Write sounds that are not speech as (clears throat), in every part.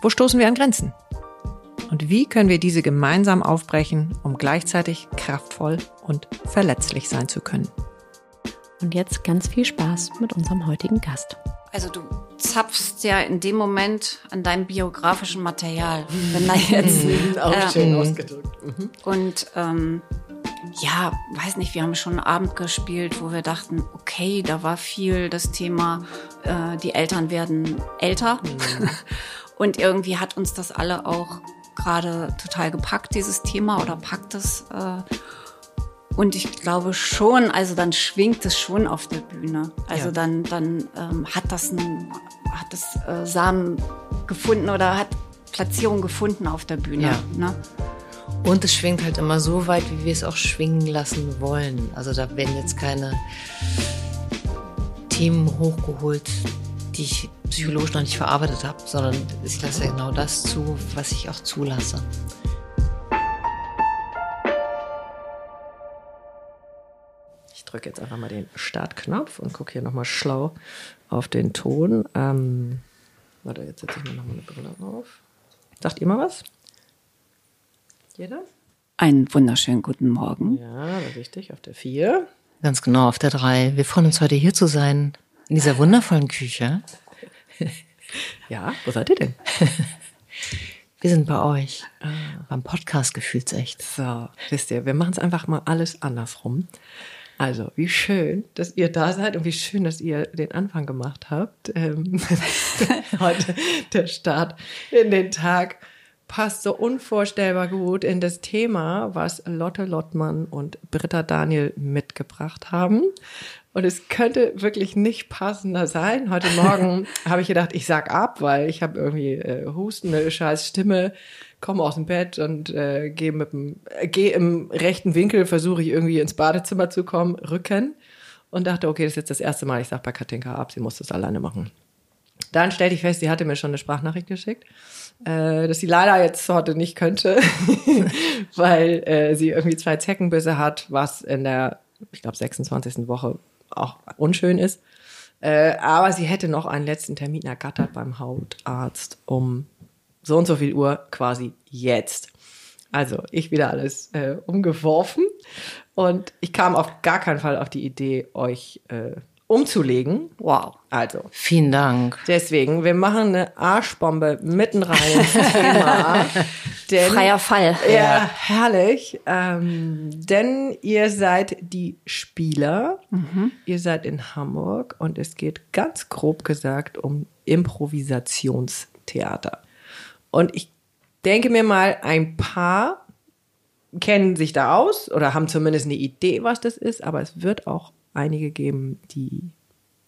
Wo stoßen wir an Grenzen? Und wie können wir diese gemeinsam aufbrechen, um gleichzeitig kraftvoll und verletzlich sein zu können? Und jetzt ganz viel Spaß mit unserem heutigen Gast. Also du zapfst ja in dem Moment an deinem biografischen Material, wenn da (laughs) jetzt Auch äh, schön ausgedrückt. Mhm. und ähm, ja, weiß nicht, wir haben schon einen Abend gespielt, wo wir dachten, okay, da war viel das Thema, äh, die Eltern werden älter. (laughs) Und irgendwie hat uns das alle auch gerade total gepackt, dieses Thema, oder packt es. Äh, und ich glaube schon, also dann schwingt es schon auf der Bühne. Also Ja. dann, dann ähm, hat das ein, hat das äh, Samen gefunden oder hat Platzierung gefunden auf der Bühne. Ja. Ne? Und es schwingt halt immer so weit, wie wir es auch schwingen lassen wollen. Also da werden jetzt keine Themen hochgeholt, die ich psychologisch noch nicht verarbeitet habe, sondern ich lasse ja genau das zu, was ich auch zulasse. Ich drücke jetzt einfach mal den Startknopf und gucke hier nochmal schlau auf den Ton. Ähm, warte, jetzt setze ich mir nochmal eine Brille auf. Sagt ihr mal was? Jeder? Einen wunderschönen guten Morgen. Ja, richtig, auf der 4. Ganz genau, auf der drei. Wir freuen uns heute hier zu sein, in dieser wundervollen Küche. (laughs) Ja, wo seid ihr denn? (laughs) Wir sind bei euch, beim Podcast Gefühlsecht. So, wisst ihr, wir machen es einfach mal alles andersrum. Also, wie schön, dass ihr da seid und wie schön, dass ihr den Anfang gemacht habt. Ähm, (laughs) heute der Start in den Tag passt so unvorstellbar gut in das Thema, was Lotte Lottmann und Britta Daniel mitgebracht haben. Und es könnte wirklich nicht passender sein. Heute Morgen (laughs) habe ich gedacht, ich sag ab, weil ich habe irgendwie äh, Husten, eine scheiß Stimme, komme aus dem Bett und äh, gehe mit dem, äh, gehe im rechten Winkel, versuche ich irgendwie ins Badezimmer zu kommen, Rücken und dachte, okay, das ist jetzt das erste Mal, ich sag bei Katinka ab, sie muss das alleine machen. Dann stellte ich fest, sie hatte mir schon eine Sprachnachricht geschickt, äh, dass sie leider jetzt heute nicht könnte, (laughs) weil äh, sie irgendwie zwei Zeckenbisse hat, was in der, ich glaube, 26. Woche auch unschön ist. Äh, aber sie hätte noch einen letzten Termin ergattert beim Hautarzt um so und so viel Uhr quasi jetzt. Also ich wieder alles äh, umgeworfen und ich kam auf gar keinen Fall auf die Idee, euch äh, umzulegen. Wow. Also Vielen Dank. deswegen, wir machen eine Arschbombe mitten rein ins (laughs) Thema. Denn, Freier Fall. Ja, herrlich. Ähm, denn ihr seid die Spieler, ihr seid in Hamburg und es geht ganz grob gesagt um Improvisationstheater. Und ich denke mir mal, ein paar kennen sich da aus oder haben zumindest eine Idee, was das ist, aber es wird auch einige geben, die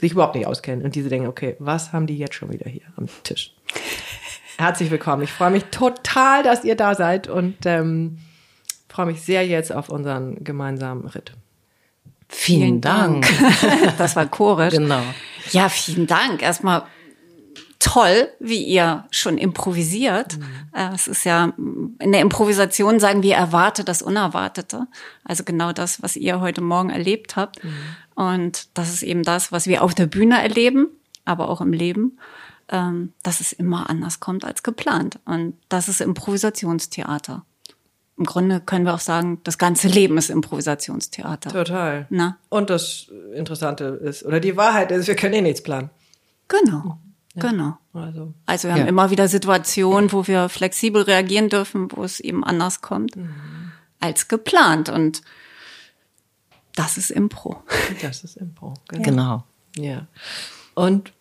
sich überhaupt nicht auskennen und diese denken, okay, was haben die jetzt schon wieder hier am Tisch? Herzlich willkommen. Ich freue mich total, dass ihr da seid und ähm, freue mich sehr jetzt auf unseren gemeinsamen Ritt. Vielen, Dank. (laughs) Das war chorisch. Genau. Ja, vielen Dank. Erstmal toll, wie ihr schon improvisiert. Äh, Es ist ja in der Improvisation sagen wir erwarte das Unerwartete. Also genau das, was ihr heute Morgen erlebt habt. Und das ist eben das, was wir auf der Bühne erleben, aber auch im Leben, ähm, dass es immer anders kommt als geplant. Und das ist Improvisationstheater. Im Grunde können wir auch sagen, das ganze Leben ist Improvisationstheater. Total. Na? Und das Interessante ist, oder die Wahrheit ist, wir können eh nichts planen. Genau, genau. Also, Also wir haben Ja. immer wieder Situationen, wo wir flexibel reagieren dürfen, wo es eben anders kommt als geplant. Und das ist Impro. das ist Impro. (laughs) Genau. Genau. Ja. Und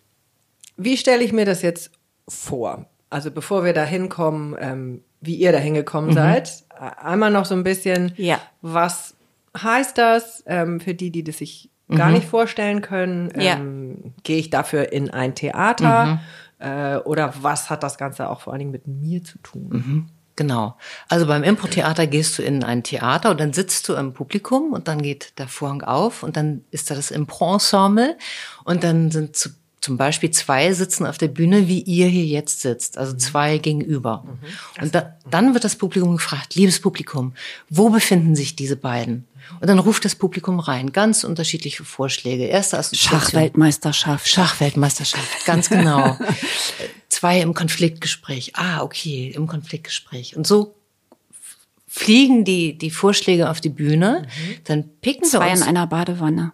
wie stelle ich mir das jetzt vor? Also bevor wir da hinkommen, ähm, wie ihr da hingekommen seid, äh, einmal noch so ein bisschen, Ja. was heißt das ähm, für die, die das sich gar nicht vorstellen können? Ja. Ähm, Gehe ich dafür in ein Theater? Äh, oder was hat das Ganze auch vor allen Dingen mit mir zu tun? Genau. Also beim Impro-Theater gehst du in ein Theater und dann sitzt du im Publikum und dann geht der Vorhang auf und dann ist da das Impro-Ensemble und dann sind zu, zum Beispiel zwei sitzen auf der Bühne, wie ihr hier jetzt sitzt, also zwei gegenüber. Und da, dann wird das Publikum gefragt, liebes Publikum, wo befinden sich diese beiden? Und dann ruft das Publikum rein, ganz unterschiedliche Vorschläge. Erste Assoziation. Schachweltmeisterschaft. Schachweltmeisterschaft, ganz (laughs) genau. Zwei im Konfliktgespräch. Ah, okay, im Konfliktgespräch. Und so fliegen die, die Vorschläge auf die Bühne. Dann picken wir Zwei in einer Badewanne.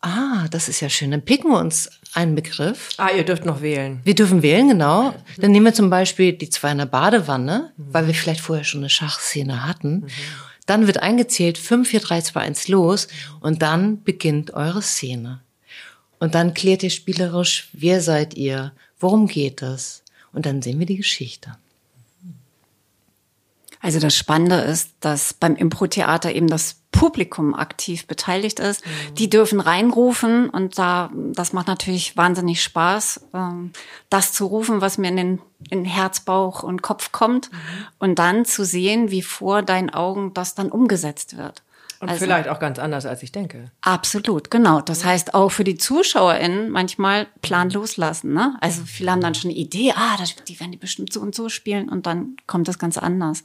Ah, das ist ja schön. Dann picken wir uns einen Begriff. Ah, ihr dürft noch wählen. Wir dürfen wählen, genau. Dann nehmen wir zum Beispiel die zwei in der Badewanne, weil wir vielleicht vorher schon eine Schachszene hatten. Dann wird eingezählt, 5, 4, 3, 2, 1 los. Und dann beginnt eure Szene. Und dann klärt ihr spielerisch, wer seid ihr, worum geht es. Und dann sehen wir die Geschichte. Also das Spannende ist, dass beim Impro-Theater eben das Publikum aktiv beteiligt ist. Die dürfen reinrufen und da, das macht natürlich wahnsinnig Spaß, ähm, das zu rufen, was mir in den in Herz, Bauch und Kopf kommt und dann zu sehen, wie vor deinen Augen das dann umgesetzt wird. Und Also- vielleicht auch ganz anders, als ich denke. Absolut, genau. Das heißt auch für die ZuschauerInnen manchmal Plan loslassen. Ne? Also viele haben dann schon eine Idee, ah, das, die werden die bestimmt so und so spielen und dann kommt das ganz anders.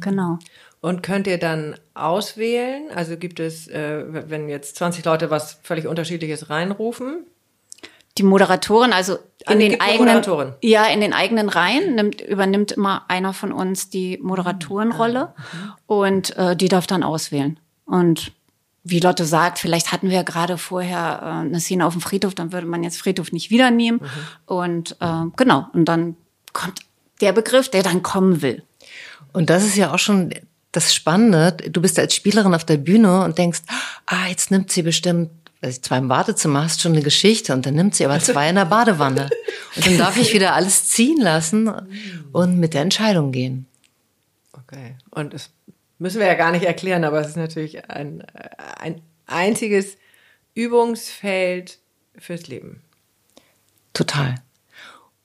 Genau. Und könnt ihr dann auswählen? Also gibt es, äh, wenn jetzt 20 Leute was völlig Unterschiedliches reinrufen? Die Moderatorin, also in die den eigenen, ja, in den eigenen Reihen nimmt, übernimmt immer einer von uns die Ah, Moderatorenrolle und äh, die darf dann auswählen. Und wie Lotte sagt, vielleicht hatten wir ja gerade vorher äh, eine Szene auf dem Friedhof, dann würde man jetzt Friedhof nicht wieder nehmen. Mhm. Und äh, genau, und dann kommt der Begriff, der dann kommen will. Und das ist ja auch schon das Spannende. Du bist als Spielerin auf der Bühne und denkst, ah, jetzt nimmt sie bestimmt, sie zwei im Badezimmer hast, schon eine Geschichte und dann nimmt sie aber (laughs) zwei in der Badewanne. Und dann darf ich wieder alles ziehen lassen und mit der Entscheidung gehen. Okay. Und das müssen wir ja gar nicht erklären, aber es ist natürlich ein, ein einziges Übungsfeld fürs Leben. Total.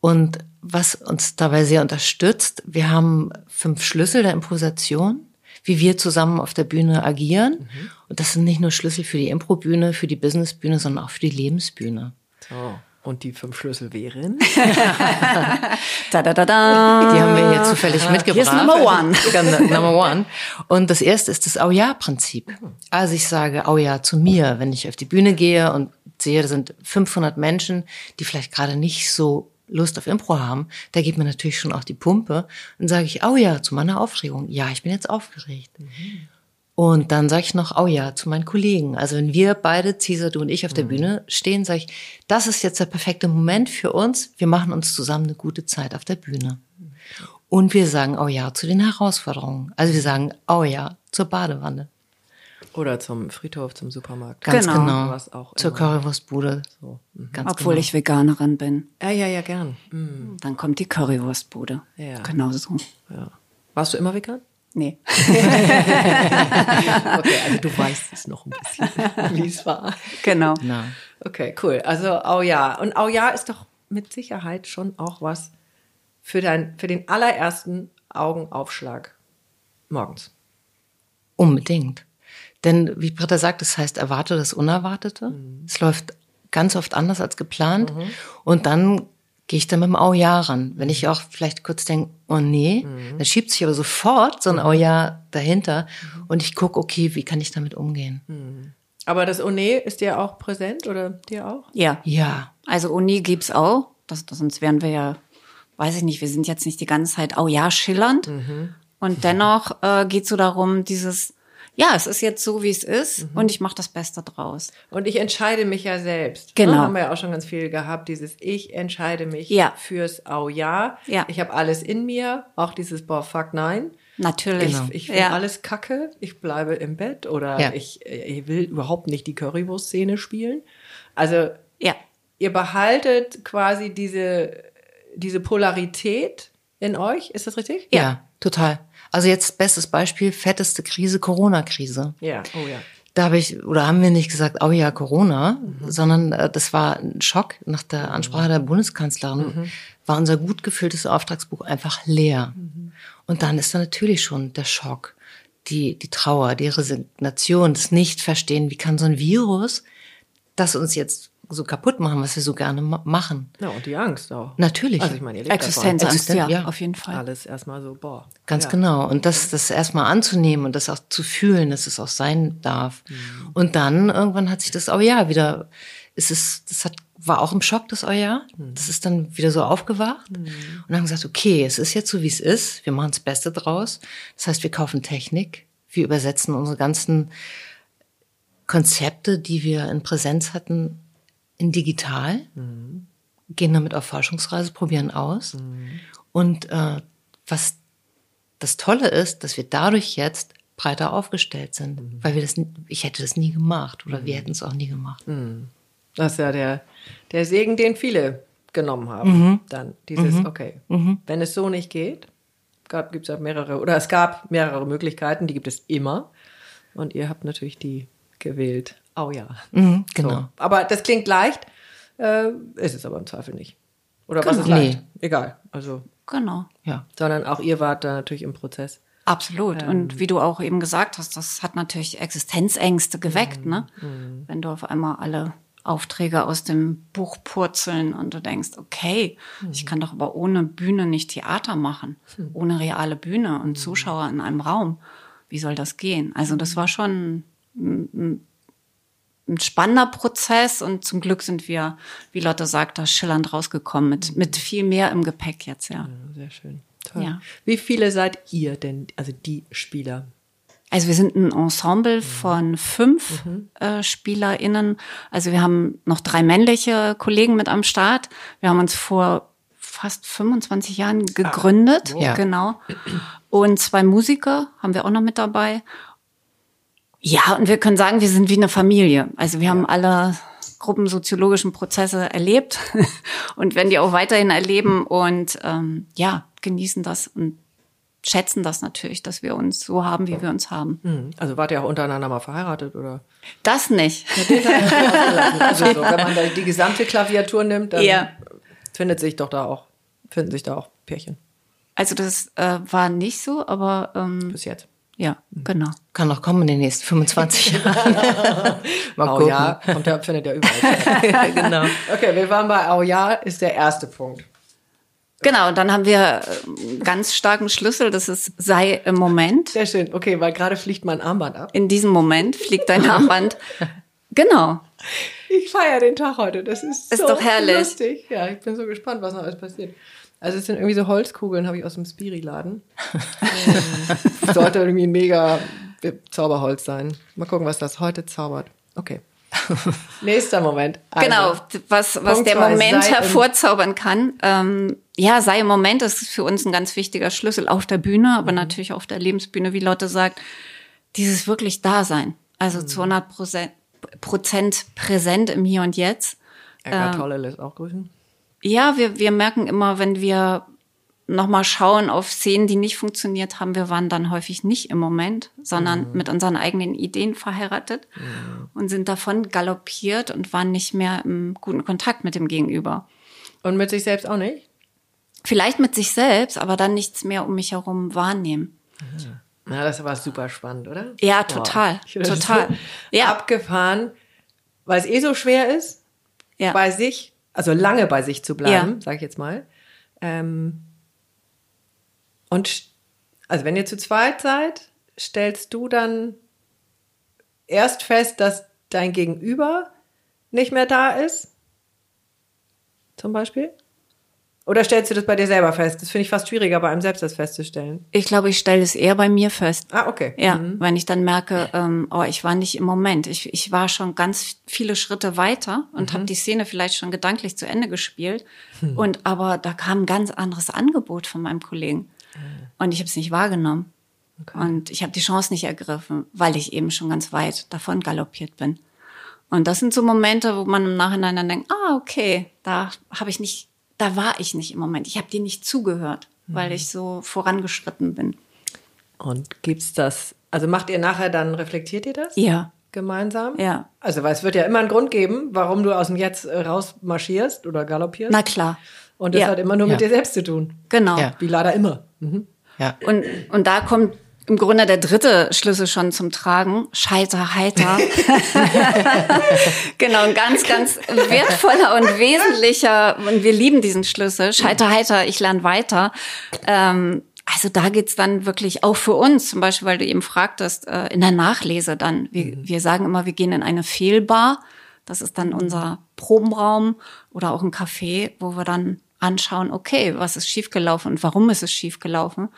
Und was uns dabei sehr unterstützt, wir haben fünf Schlüssel der Improvisation, wie wir zusammen auf der Bühne agieren. Und das sind nicht nur Schlüssel für die Improbühne, für die Businessbühne, sondern auch für die Lebensbühne. So. Und die fünf Schlüssel wären? Da, da, da, da. Die haben wir hier zufällig mitgebracht. Here's number one. (laughs) Genau, number one. Und das erste ist das Au-ja-Prinzip. Also ich sage Au-ja zu mir, wenn ich auf die Bühne gehe und sehe, da sind 500 Menschen, die vielleicht gerade nicht so Lust auf Impro haben, da geht mir natürlich schon auch die Pumpe. Dann sage ich Au-ja zu meiner Aufregung. Ja, ich bin jetzt aufgeregt. Und dann sage ich noch, oh ja, zu meinen Kollegen. Also wenn wir beide, Cesar, du und ich auf der Bühne stehen, sage ich, das ist jetzt der perfekte Moment für uns. Wir machen uns zusammen eine gute Zeit auf der Bühne. Und wir sagen, oh ja, zu den Herausforderungen. Also wir sagen, oh ja, zur Badewanne. Oder zum Friedhof, zum Supermarkt. Ganz Genau. genau. Was auch Zur. Currywurstbude. Ganz Obwohl genau. ich Veganerin bin. Ja, ja, ja, gern. Hm, Dann kommt die Currywurstbude. Ja. Genau so. ja. Warst du immer vegan? Nee. (laughs) (laughs) Okay, also du weißt es noch ein bisschen, wie es war. Genau. Na, Okay, cool. Also Au ja. Und Au ja ist doch mit Sicherheit schon auch was für, dein, für den allerersten Augenaufschlag morgens. unbedingt. Denn wie Britta sagt, es heißt, erwarte das Unerwartete. Es läuft ganz oft anders als geplant. Und dann gehe ich dann mit dem Au ja ran. Wenn ich auch vielleicht kurz denke, oh nee, Mhm. dann schiebt sich aber sofort so ein Au ja dahinter und ich gucke, okay, wie kann ich damit umgehen? Mhm. Aber das One ist dir auch präsent oder dir auch? Ja. Ja, Also Uni gibt's auch. Das, das, sonst wären wir ja, weiß ich nicht, wir sind jetzt nicht die ganze Zeit, oh ja, schillernd. Und dennoch äh, geht's so darum, dieses, ja, es ist jetzt so, wie es ist und ich mache das Beste draus. Und ich entscheide mich ja selbst. Genau. Ne, haben wir ja auch schon ganz viel gehabt, dieses Ich entscheide mich Ja. fürs Au ja. Ja. Ich habe alles in mir, auch dieses Boah, fuck nein. Natürlich. Ich, ich finde ja. alles kacke, ich bleibe im Bett oder Ja. ich, ich will überhaupt nicht die Currywurst-Szene spielen. Also Ja. ihr behaltet quasi diese, diese Polarität in euch, ist das richtig? ja, total. Also jetzt bestes Beispiel, fetteste Krise, Corona-Krise. Ja, oh ja. Da habe ich, oder haben wir nicht gesagt, oh ja, Corona, sondern äh, das war ein Schock. Nach der Ansprache der Bundeskanzlerin war unser gut gefülltes Auftragsbuch einfach leer. Und dann ist da natürlich schon der Schock, die, die Trauer, die Resignation, das Nicht-Verstehen, wie kann so ein Virus das uns jetzt so kaputt machen, was wir so gerne ma machen. Ja, und die Angst auch. Natürlich. Also ich meine, ihr lebt Existenzangst, Existen- ja, ja. auf jeden. Fall. Alles erstmal so, boah. Ganz ja. genau. Und das, das erstmal anzunehmen und das auch zu fühlen, dass es auch sein darf. Mhm. Und dann irgendwann hat sich das oh ja wieder, es ist, das hat, war auch im Schock, das oh ja. Mhm. Das ist dann wieder so aufgewacht. Und haben gesagt, okay, es ist jetzt so, wie es ist. Wir machen das Beste draus. Das heißt, wir kaufen Technik. Wir übersetzen unsere ganzen Konzepte, die wir in Präsenz hatten, in digital. Gehen damit auf Forschungsreise, probieren aus. Und äh, was das Tolle ist, dass wir dadurch jetzt breiter aufgestellt sind, weil wir das, ich hätte das nie gemacht oder wir hätten es auch nie gemacht. Das ist ja der, der Segen, den viele genommen haben. Dann dieses, okay, wenn es so nicht geht, gab, gibt es ja mehrere, oder es gab mehrere Möglichkeiten, die gibt es immer. Und ihr habt natürlich die gewählt. Oh ja. Mhm, genau. So. Aber das klingt leicht, äh, ist es aber im Zweifel nicht. Oder was ist Genau. leicht? Nee. Egal. Also, Genau. Ja. sondern auch ihr wart da natürlich im Prozess. Absolut. Und wie du auch eben gesagt hast, das hat natürlich Existenzängste geweckt, ne? Wenn du auf einmal alle Aufträge aus dem Buch purzeln und du denkst, okay, ich kann doch aber ohne Bühne nicht Theater machen, ohne reale Bühne und Zuschauer in einem Raum. Wie soll das gehen? Also das war schon ein, ein- spannender Prozess und zum Glück sind wir, wie Lotte sagt, da schillernd rausgekommen mit, mit viel mehr im Gepäck jetzt, ja. Ja, sehr schön. Toll. Ja. Wie viele seid ihr denn, also die Spieler? Also wir sind ein Ensemble von fünf äh, SpielerInnen. Also wir haben noch drei männliche Kollegen mit am Start. Wir haben uns vor fast 25 Jahren gegründet. Ja. Genau. Und zwei Musiker haben wir auch noch mit dabei. Ja, und wir können sagen, wir sind wie eine Familie. Also wir haben alle gruppensoziologischen Prozesse erlebt (laughs) und werden die auch weiterhin erleben und ähm, ja, genießen das und schätzen das natürlich, dass wir uns so haben, wie wir uns haben. Hm. Also wart ihr auch untereinander mal verheiratet oder? Das nicht. (laughs) Also so, wenn man da die gesamte Klaviatur nimmt, dann Ja. findet sich doch da auch, finden sich da auch Pärchen Also das äh, war nicht so, aber ähm, bis jetzt. Ja, genau. Kann noch kommen in den nächsten 25 (laughs) Jahren. Mal gucken. ja, kommt ja, findet ja überall. (laughs) genau. Okay, wir waren bei Oh ja, ist der erste Punkt. Genau, und dann haben wir äh, einen ganz starken Schlüssel, das ist sei im Moment. Sehr schön. Okay, weil gerade fliegt mein Armband ab. In diesem Moment fliegt dein Armband. Genau. Ich feiere den Tag heute. Das ist, Ist so doch herrlich. lustig. Ja, ich bin so gespannt, was noch alles passiert. Also es sind irgendwie so Holzkugeln, habe ich aus dem Spiri-Laden. (laughs) Ähm, Sollte irgendwie ein mega Zauberholz sein. Mal gucken, was das heute zaubert. Okay. Nächster Moment. Also, Genau, was, was Punkt der zwei, Moment hervorzaubern kann. Ähm, ja, sei im Moment, das ist für uns ein ganz wichtiger Schlüssel auf der Bühne, aber natürlich auf der Lebensbühne, wie Lotte sagt, dieses wirklich Dasein. Also zu 100 Prozent, präsent im Hier und Jetzt. Eckart Tolle lässt auch grüßen. Ja, wir, wir merken immer, wenn wir nochmal schauen auf Szenen, die nicht funktioniert haben, wir waren dann häufig nicht im Moment, sondern mit unseren eigenen Ideen verheiratet und sind davon galoppiert und waren nicht mehr im guten Kontakt mit dem Gegenüber. Und mit sich selbst auch nicht? Vielleicht mit sich selbst, aber dann nichts mehr um mich herum wahrnehmen. Na, das war super spannend, oder? Ja, total, das total. So Ja. Abgefahren, weil es eh so schwer ist, Ja. bei sich also lange bei sich zu bleiben, Ja. sag ich jetzt mal. Ähm, und also wenn ihr zu zweit seid, stellst du dann erst fest, dass dein Gegenüber nicht mehr da ist? Zum Beispiel? Oder stellst du das bei dir selber fest? Das finde ich fast schwieriger, bei einem selbst das festzustellen. Ich glaube, ich stelle es eher bei mir fest. Ah, okay. Ja, wenn ich dann merke, ähm, oh, ich war nicht im Moment. Ich, ich war schon ganz viele Schritte weiter und habe die Szene vielleicht schon gedanklich zu Ende gespielt. Und aber da kam ein ganz anderes Angebot von meinem Kollegen. Und ich habe es nicht wahrgenommen. Und ich habe die Chance nicht ergriffen, weil ich eben schon ganz weit davon galoppiert bin. Und das sind so Momente, wo man im Nachhinein dann denkt, ah, okay, da habe ich nicht, da war ich nicht im Moment. Ich habe dir nicht zugehört, weil ich so vorangeschritten bin. Und gibt's das, also macht ihr nachher dann, reflektiert ihr das? Ja. Gemeinsam? Ja. Also, weil es wird ja immer einen Grund geben, warum du aus dem Jetzt äh, rausmarschierst oder galoppierst. Na klar. Und das ja. hat immer nur mit Ja. dir selbst zu tun. Genau. Ja. Wie leider immer. Mhm. Ja. Und, und da kommt im Grunde der dritte Schlüssel schon zum Tragen. Scheiter, heiter. (laughs) genau, ein ganz, ganz wertvoller und wesentlicher, und wir lieben diesen Schlüssel. Scheiter, heiter, ich lerne weiter. Ähm, also da geht's dann wirklich auch für uns, zum Beispiel, weil du eben fragtest, äh, in der Nachlese dann. Wir, wir sagen immer, wir gehen in eine Fehlbar. Das ist dann unser Probenraum oder auch ein Café, wo wir dann anschauen, okay, was ist schiefgelaufen und warum ist es schiefgelaufen?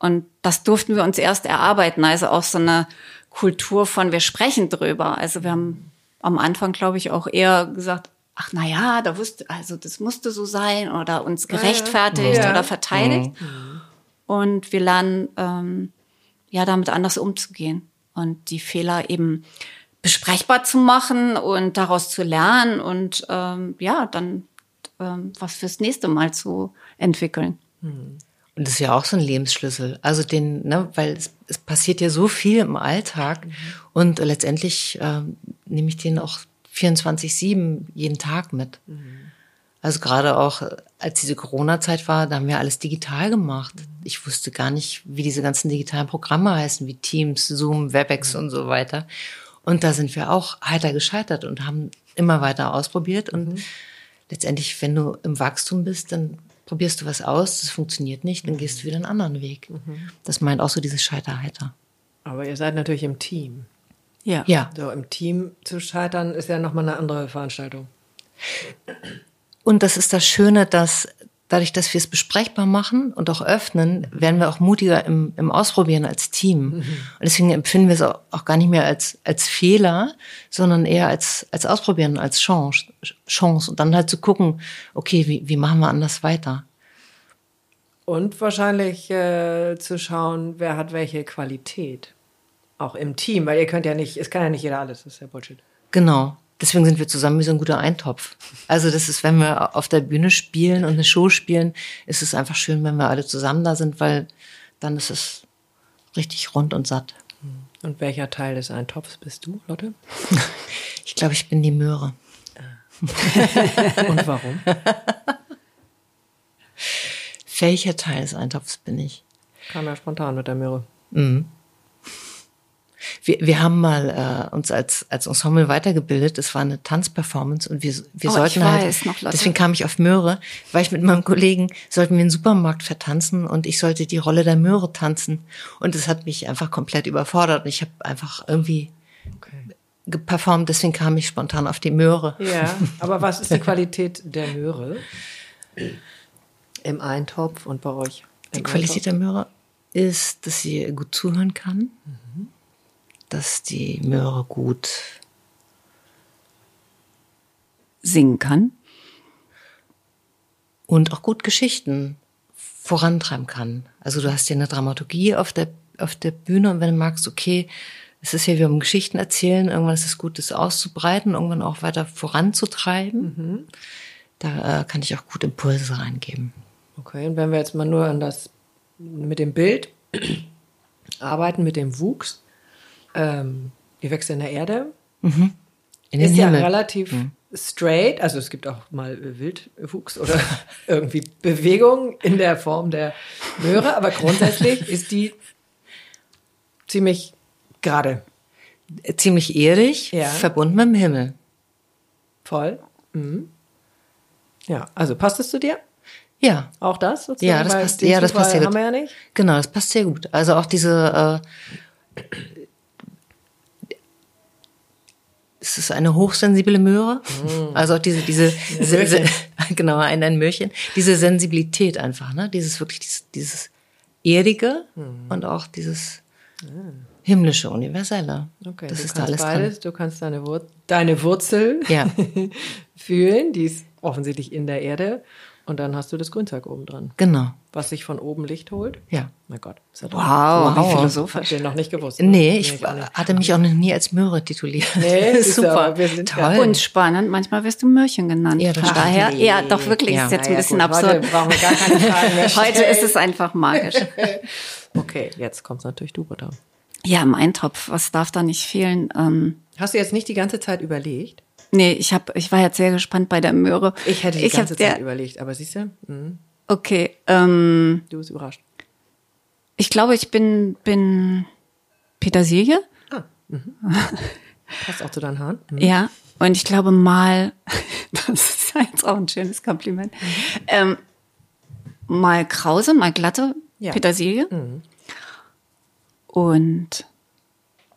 Und das durften wir uns erst erarbeiten. Also auch so eine Kultur von, wir sprechen drüber. Also wir haben am Anfang, glaube ich, auch eher gesagt, ach na ja, da wusste, also das musste so sein oder uns gerechtfertigt Ja. oder verteidigt. Und wir lernen, ähm, ja, damit anders umzugehen und die Fehler eben besprechbar zu machen und daraus zu lernen und ähm, ja, dann ähm, was fürs nächste Mal zu entwickeln. Und das ist ja auch so ein Lebensschlüssel. Also den, ne, weil es, es passiert ja so viel im Alltag und letztendlich ähm, nehme ich den auch 24-7 jeden Tag mit. Also gerade auch, äh, als diese Corona-Zeit war, da haben wir alles digital gemacht. Ich wusste gar nicht, wie diese ganzen digitalen Programme heißen, wie Teams, Zoom, Webex und so weiter. Und da sind wir auch heiter gescheitert und haben immer weiter ausprobiert. Und letztendlich, wenn du im Wachstum bist, dann probierst du was aus, das funktioniert nicht, dann gehst du wieder einen anderen Weg. Das meint auch so dieses Scheiterheiter. Aber ihr seid natürlich im Team. Ja. Ja. So, im Team zu scheitern ist ja nochmal eine andere Veranstaltung. Und das ist das Schöne, dass dadurch, dass wir es besprechbar machen und auch öffnen, werden wir auch mutiger im, im Ausprobieren als Team. Und deswegen empfinden wir es auch, auch gar nicht mehr als, als Fehler, sondern eher als, als Ausprobieren, als Chance, Chance. Und dann halt zu gucken, okay, wie, wie machen wir anders weiter? Und wahrscheinlich äh, zu schauen, wer hat welche Qualität. Auch im Team, weil ihr könnt ja nicht, es kann ja nicht jeder alles, das ist ja Bullshit. Genau. Deswegen sind wir zusammen wie so ein guter Eintopf. Also das ist, wenn wir auf der Bühne spielen und eine Show spielen, ist es einfach schön, wenn wir alle zusammen da sind, weil dann ist es richtig rund und satt. Und welcher Teil des Eintopfs bist du, Lotte? (laughs) Ich glaube, ich bin die Möhre. (laughs) Und warum? (laughs) Welcher Teil des Eintopfs bin ich? Kam ja spontan mit der Möhre. Wir, wir haben mal äh, uns als, als Ensemble weitergebildet. Es war eine Tanzperformance und wir, wir Oh, sollten ich halt, weiß noch, Lotte. deswegen kam ich auf Möhre, weil ich mit meinem Kollegen sollten wir einen Supermarkt vertanzen und ich sollte die Rolle der Möhre tanzen. Und es hat mich einfach komplett überfordert und ich habe einfach irgendwie Okay. geperformt, deswegen kam ich spontan auf die Möhre. Ja, aber was ist die (laughs) Qualität der Möhre im Eintopf und bei euch? Die Qualität der Möhre ist, dass sie gut zuhören kann, dass die Möhre gut Singen kann. und auch gut Geschichten vorantreiben kann. Also du hast ja eine Dramaturgie auf der, auf der Bühne und wenn du magst, okay, es ist ja wie um Geschichten erzählen, irgendwann ist es gut, das auszubreiten, irgendwann auch weiter voranzutreiben. Da äh, kann ich auch gut Impulse reingeben. Okay, und wenn wir jetzt mal nur an das mit dem Bild (clears throat) arbeiten, mit dem Wuchs, ähm, die wächst in der Erde, In den ist ja Himmel. relativ straight, also es gibt auch mal Wildwuchs oder (laughs) irgendwie Bewegung in der Form der Möhre, aber grundsätzlich (laughs) ist die ziemlich gerade Ziemlich erdig, Ja. verbunden mit dem Himmel. voll. Mhm. Ja, also passt es zu dir? Ja. Auch das sozusagen? Ja, das Weil passt, den ja, das passt sehr gut. haben wir ja nicht. Genau, das passt sehr gut. Also auch diese, äh, es ist eine hochsensible Möhre. Also auch diese, diese, (laughs) se- se- (laughs) genau, ein, ein Möhrchen. Diese Sensibilität einfach, ne? Dieses wirklich, dieses, dieses Erdige und auch dieses himmlische, universelle. Okay, das du ist da alles beides. Du kannst deine, Wur deine Wurzel Ja. (laughs) fühlen, die ist offensichtlich in der Erde. Und dann hast du das Grünzeug oben dran. Genau, was sich von oben Licht holt. ja. Mein Gott. Ist ja doch- Wow, wie Wow. philosophisch. Habt ihr noch nicht gewusst? ne? Nee, ich nicht. hatte mich auch noch nie als Möhre tituliert. Nee, (laughs) super. wir sind ja- Toll. Und spannend, manchmal wirst du Mörchen genannt. Ja, das daher, ja, doch wirklich, Ja. ist jetzt Na ein ja, bisschen gut, absurd. Heute brauchen wir gar keine Fragen mehr (laughs) Heute ist es einfach magisch. (laughs) Okay, jetzt kommt's natürlich du, Britta. Ja, im Eintopf, was darf da nicht fehlen? Ähm, Hast du jetzt nicht die ganze Zeit überlegt? Nee, ich hab, ich war jetzt sehr gespannt bei der Möhre. Ich hätte die hab ganze Zeit der- überlegt, aber siehst du, mhm, Okay, ähm, du bist überrascht. ich glaube, ich bin, bin Petersilie. (laughs) Passt auch zu deinen Haaren. Mhm. Ja, und ich glaube mal, (laughs) das ist ja jetzt auch ein schönes Kompliment, ähm, mal krause, mal glatte Ja. Petersilie. Und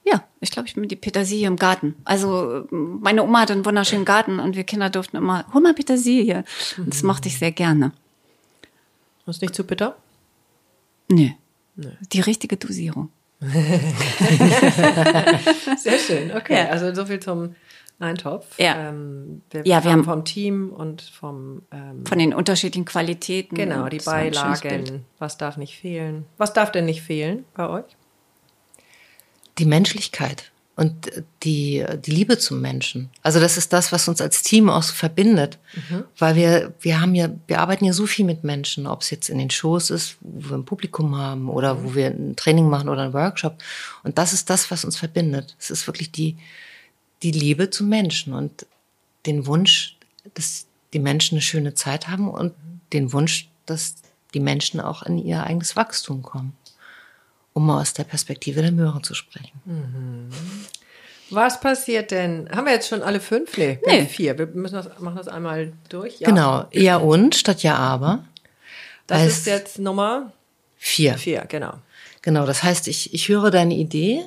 ja, ich glaube, ich bin die Petersilie im Garten. Also meine Oma hatte einen wunderschönen Garten und wir Kinder durften immer, hol mal Petersilie. Und das mochte ich sehr gerne. Ist nicht zu bitter? Nee. Die richtige Dosierung. (laughs) Sehr schön, okay. Ja. Also so viel zum Eintopf. Ja. Ähm, wir, Ja, wir haben vom Team und vom ähm, Von den unterschiedlichen Qualitäten. genau die. Beilagen. Was darf nicht fehlen? Was darf denn nicht fehlen bei euch? Die Menschlichkeit und die, die Liebe zum Menschen. Also das ist das, was uns als Team auch so verbindet, weil wir, wir haben ja, wir arbeiten ja so viel mit Menschen, ob es jetzt in den Shows ist, wo wir ein Publikum haben oder wo wir ein Training machen oder einen Workshop. Und das ist das, was uns verbindet. Es ist wirklich die, die Liebe zum Menschen und den Wunsch, dass die Menschen eine schöne Zeit haben und den Wunsch, dass die Menschen auch in ihr eigenes Wachstum kommen. Um mal aus der Perspektive der Möhre zu sprechen. Was passiert denn? Haben wir jetzt schon alle fünf? Nee, wir haben vier. Wir müssen das, machen das einmal durch. Ja. Genau, ja und statt ja aber. Das Heißt- ist jetzt Nummer Vier. vier, genau. Genau, das heißt, ich, ich höre deine Idee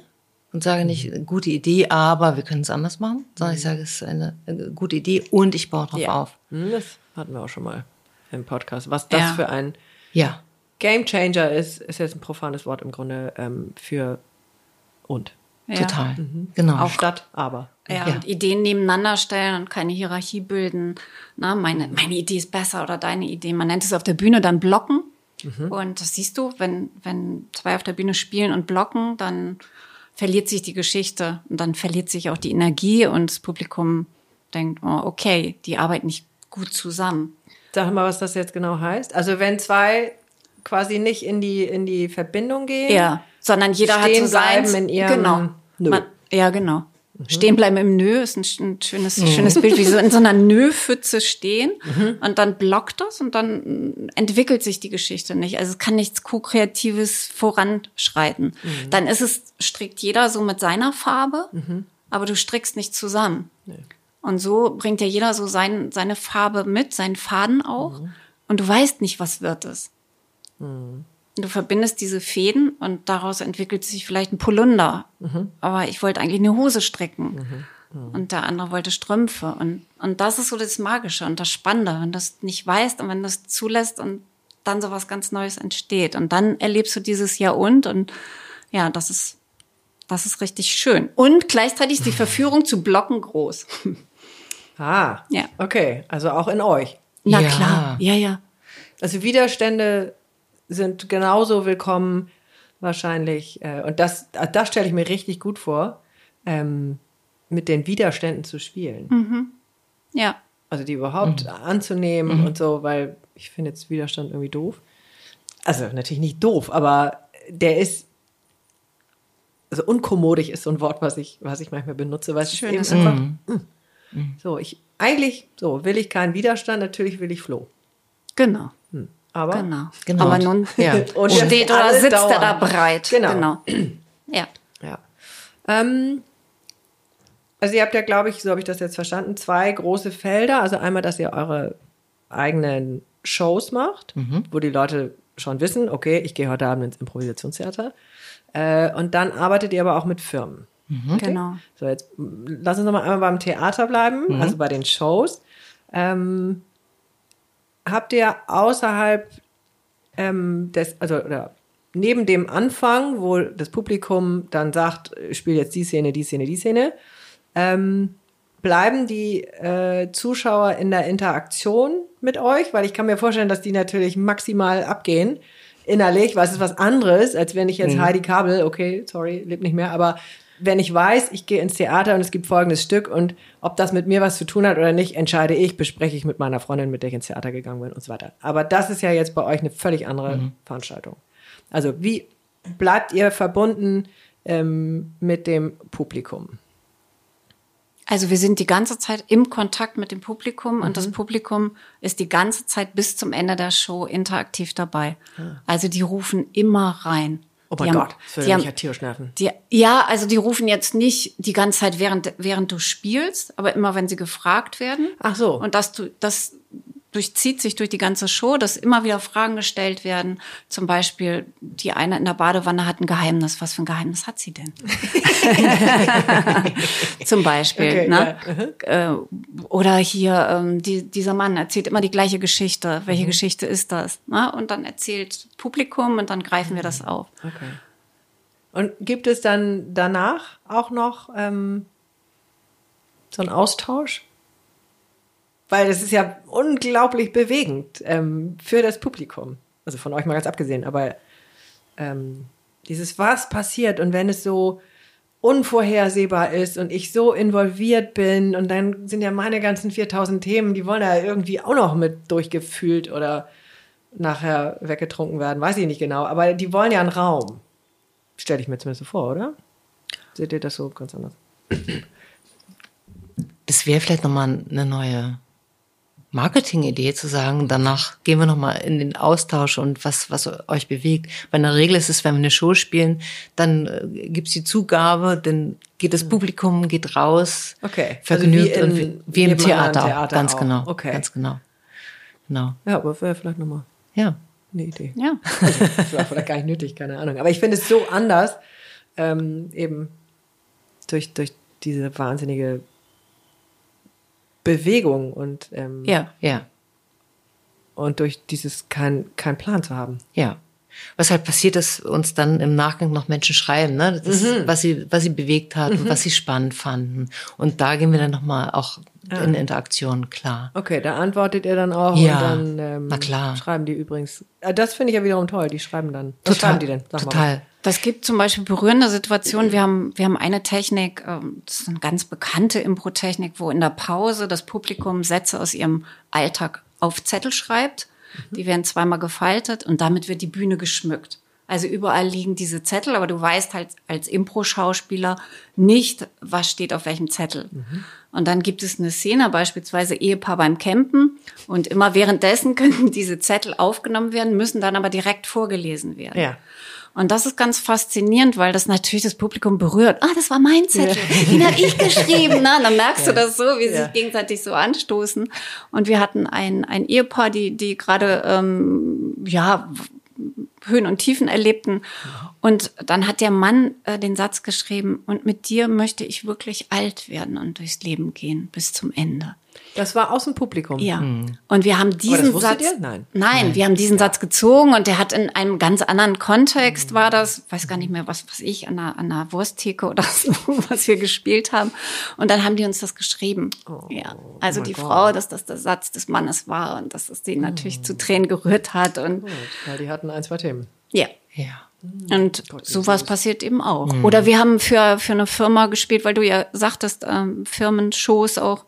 und sage nicht, gute Idee, aber wir können es anders machen, sondern ich sage, es ist eine gute Idee und ich baue drauf Ja. auf. Hm, Das hatten wir auch schon mal im Podcast. Was das Ja. für ein Ja, Game Changer ist, ist jetzt ein profanes Wort im Grunde ähm, für und. Ja. total. Genau. Auch statt, aber. Ja, Ja. und Ideen nebeneinander stellen und keine Hierarchie bilden. Na, meine, meine Idee ist besser oder deine Idee. Man nennt es auf der Bühne dann Blocken. Und das siehst du, wenn, wenn zwei auf der Bühne spielen und blocken, dann verliert sich die Geschichte und dann verliert sich auch die Energie und das Publikum denkt, oh, okay, die arbeiten nicht gut zusammen. Sag mal, was das jetzt genau heißt. Also wenn zwei quasi nicht in die, in die Verbindung gehen. Ja, sondern jeder hat so seins. in ihrem genau. Nö. Mhm. Man, ja, genau. Stehen bleiben im Nö ist ein, ein schönes, schönes Bild, wie so in so einer (laughs) Nö-Pfütze stehen Mhm. und dann blockt das und dann entwickelt sich die Geschichte nicht. Also es kann nichts Co-Kreatives voranschreiten. Mhm. Dann ist es, strickt jeder so mit seiner Farbe, aber du strickst nicht zusammen. Und so bringt ja jeder so sein, seine Farbe mit, seinen Faden auch. Mhm. Und du weißt nicht, was wird es. Du verbindest diese Fäden und daraus entwickelt sich vielleicht ein Polunder. Aber ich wollte eigentlich eine Hose stricken. Und der andere wollte Strümpfe. Und, und das ist so das Magische und das Spannende, wenn du es nicht weißt und wenn du es zulässt und dann so was ganz Neues entsteht. Und dann erlebst du dieses Jahr und und ja, das ist, das ist richtig schön. Und gleichzeitig ist die (laughs) Verführung zu Blocken groß. (laughs) Ah, Ja. okay. Also auch in euch. Na Ja. klar, ja, ja. Also Widerstände sind genauso willkommen wahrscheinlich. Äh, und das, das stelle ich mir richtig gut vor, ähm, mit den Widerständen zu spielen. Ja, Also die überhaupt anzunehmen und so, weil ich finde jetzt Widerstand irgendwie doof. Also natürlich nicht doof, aber der ist, also unkommodig ist so ein Wort, was ich, was ich manchmal benutze, weil es ist eben einfach, mm. so, ich, eigentlich, so, will ich keinen Widerstand, natürlich will ich Floh. genau. Aber, Genau. Genau. Aber nun (laughs) Ja. (laughs) Und steht oder sitzt er da dauern. breit. Genau. (clears throat) Ja. Ja. Ähm, also ihr habt ja, glaube ich, so habe ich das jetzt verstanden, zwei große Felder. Also einmal, dass ihr eure eigenen Shows macht, wo die Leute schon wissen, okay, ich gehe heute Abend ins Improvisationstheater. Äh, und dann arbeitet ihr aber auch mit Firmen. Genau. So, jetzt lass uns noch mal einmal beim Theater bleiben, also bei den Shows. Ähm, habt ihr außerhalb ähm, des, also oder neben dem Anfang, wo das Publikum dann sagt, spiel jetzt die Szene, die Szene, die Szene, ähm, bleiben die äh, Zuschauer in der Interaktion mit euch? Weil ich kann mir vorstellen, dass die natürlich maximal abgehen innerlich, was ist was anderes, als wenn ich jetzt Heidi Kabel, okay, sorry, lebt nicht mehr, aber wenn ich weiß, ich gehe ins Theater und es gibt folgendes Stück und ob das mit mir was zu tun hat oder nicht, entscheide ich, bespreche ich mit meiner Freundin, mit der ich ins Theater gegangen bin und so weiter. Aber das ist ja jetzt bei euch eine völlig andere Veranstaltung. Also wie bleibt ihr verbunden ähm, mit dem Publikum? Also wir sind die ganze Zeit im Kontakt mit dem Publikum und das Publikum ist die ganze Zeit bis zum Ende der Show interaktiv dabei. Also die rufen immer rein. Oh Die mein haben- Gott, das würde die haben- mich ja tierisch nerven. Die, ja, also die rufen jetzt nicht die ganze Zeit während, während du spielst, aber immer wenn sie gefragt werden. Ach so. Und das, du- das durchzieht sich durch die ganze Show, dass immer wieder Fragen gestellt werden. Zum Beispiel, die eine in der Badewanne hat ein Geheimnis. Was für ein Geheimnis hat sie denn? (laughs) Zum Beispiel. Okay, ne? Äh, oder hier, ähm, die, dieser Mann erzählt immer die gleiche Geschichte. Welche Mhm. Geschichte ist das? Ne? Und dann erzählt Publikum und dann greifen wir das auf. Okay. Und gibt es dann danach auch noch ähm, so einen Austausch? Weil das ist ja unglaublich bewegend ähm, für das Publikum. Also von euch mal ganz abgesehen, aber ähm, dieses was passiert und wenn es so unvorhersehbar ist und ich so involviert bin und dann sind ja meine ganzen 4000 Themen, die wollen ja irgendwie auch noch mit durchgefühlt oder nachher weggetrunken werden, weiß ich nicht genau, aber die wollen ja einen Raum. Stelle ich mir zumindest so vor, oder? Seht ihr das so ganz anders? Das wäre vielleicht nochmal eine neue Marketingidee zu sagen, danach gehen wir nochmal in den Austausch und was, was euch bewegt. Weil in der Regel ist es, wenn wir eine Show spielen, dann äh, gibt's die Zugabe, dann geht das Publikum, geht raus, Okay. vergnügt Also wie und in wie, wie im Theater, Theater ganz auch. genau, Okay. ganz genau, genau, Ja, aber wäre vielleicht nochmal ja. eine Idee. Ja. (laughs) Das war vielleicht gar nicht nötig, keine Ahnung. Aber ich finde es so anders, ähm, eben durch, durch diese wahnsinnige Bewegung und, ähm, Ja. Ja, und durch dieses kein, kein Plan zu haben. ja. Was halt passiert, dass uns dann im Nachgang noch Menschen schreiben, ne? Das ist, was sie, was sie bewegt hat und was sie spannend fanden. Und da gehen wir dann nochmal auch in Interaktion, klar. Okay, da antwortet ihr dann auch Ja, und dann ähm, na klar. schreiben die übrigens. Äh, Das finde ich ja wiederum toll, die schreiben dann. Was schreiben die denn? Sag mal. total. Das gibt zum Beispiel berührende Situationen. Wir haben, wir haben eine Technik, ähm, das ist eine ganz bekannte Impro-Technik, wo in der Pause das Publikum Sätze aus ihrem Alltag auf Zettel schreibt. Die werden zweimal gefaltet und damit wird die Bühne geschmückt. Also überall liegen diese Zettel, aber du weißt halt als Impro-Schauspieler nicht, was steht auf welchem Zettel. Und dann gibt es eine Szene, beispielsweise Ehepaar beim Campen. Und immer währenddessen (laughs) können diese Zettel aufgenommen werden, müssen dann aber direkt vorgelesen werden. Ja. Und das ist ganz faszinierend, weil das natürlich das Publikum berührt. Ah, das war mein Zettel. Den habe ich geschrieben. Ne? Dann merkst du das so, wie sie Ja. sich gegenseitig so anstoßen. Und wir hatten ein, ein Ehepaar, die, die gerade ähm, ja Höhen und Tiefen erlebten. Und dann hat der Mann äh, den Satz geschrieben, und mit dir möchte ich wirklich alt werden und durchs Leben gehen bis zum Ende. Das war aus dem Publikum. Ja. Und wir haben diesen wusstet Satz. ihr? Nein. Nein, wir haben diesen Satz gezogen und der hat in einem ganz anderen Kontext war das, weiß gar nicht mehr, was, was ich, an einer, an einer Wursttheke oder (laughs) so, was wir gespielt haben. Und dann haben die uns das geschrieben. ja. Also die Frau, dass das der Satz des Mannes war und dass es den natürlich zu Tränen gerührt hat und Gut, weil die hatten ein, zwei Themen. ja. Ja. Und sowas passiert eben auch. Oder wir haben für, für eine Firma gespielt, weil du ja sagtest, ähm, Firmenshows auch.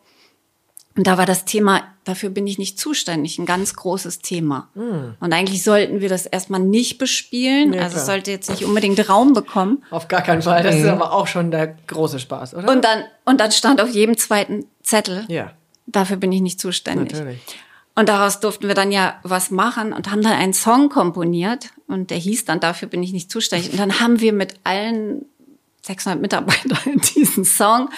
Und da war das Thema, dafür bin ich nicht zuständig, ein ganz großes Thema. Und eigentlich sollten wir das erstmal nicht bespielen. Ja, also es sollte jetzt nicht unbedingt Raum bekommen. Auf gar keinen Fall. Das ist aber auch schon der große Spaß, oder? Und dann, und dann stand auf jedem zweiten Zettel, ja, dafür bin ich nicht zuständig. natürlich. Und daraus durften wir dann ja was machen und haben dann einen Song komponiert und der hieß dann Dafür bin ich nicht zuständig. Und dann haben wir mit allen 600 Mitarbeitern (laughs) diesen Song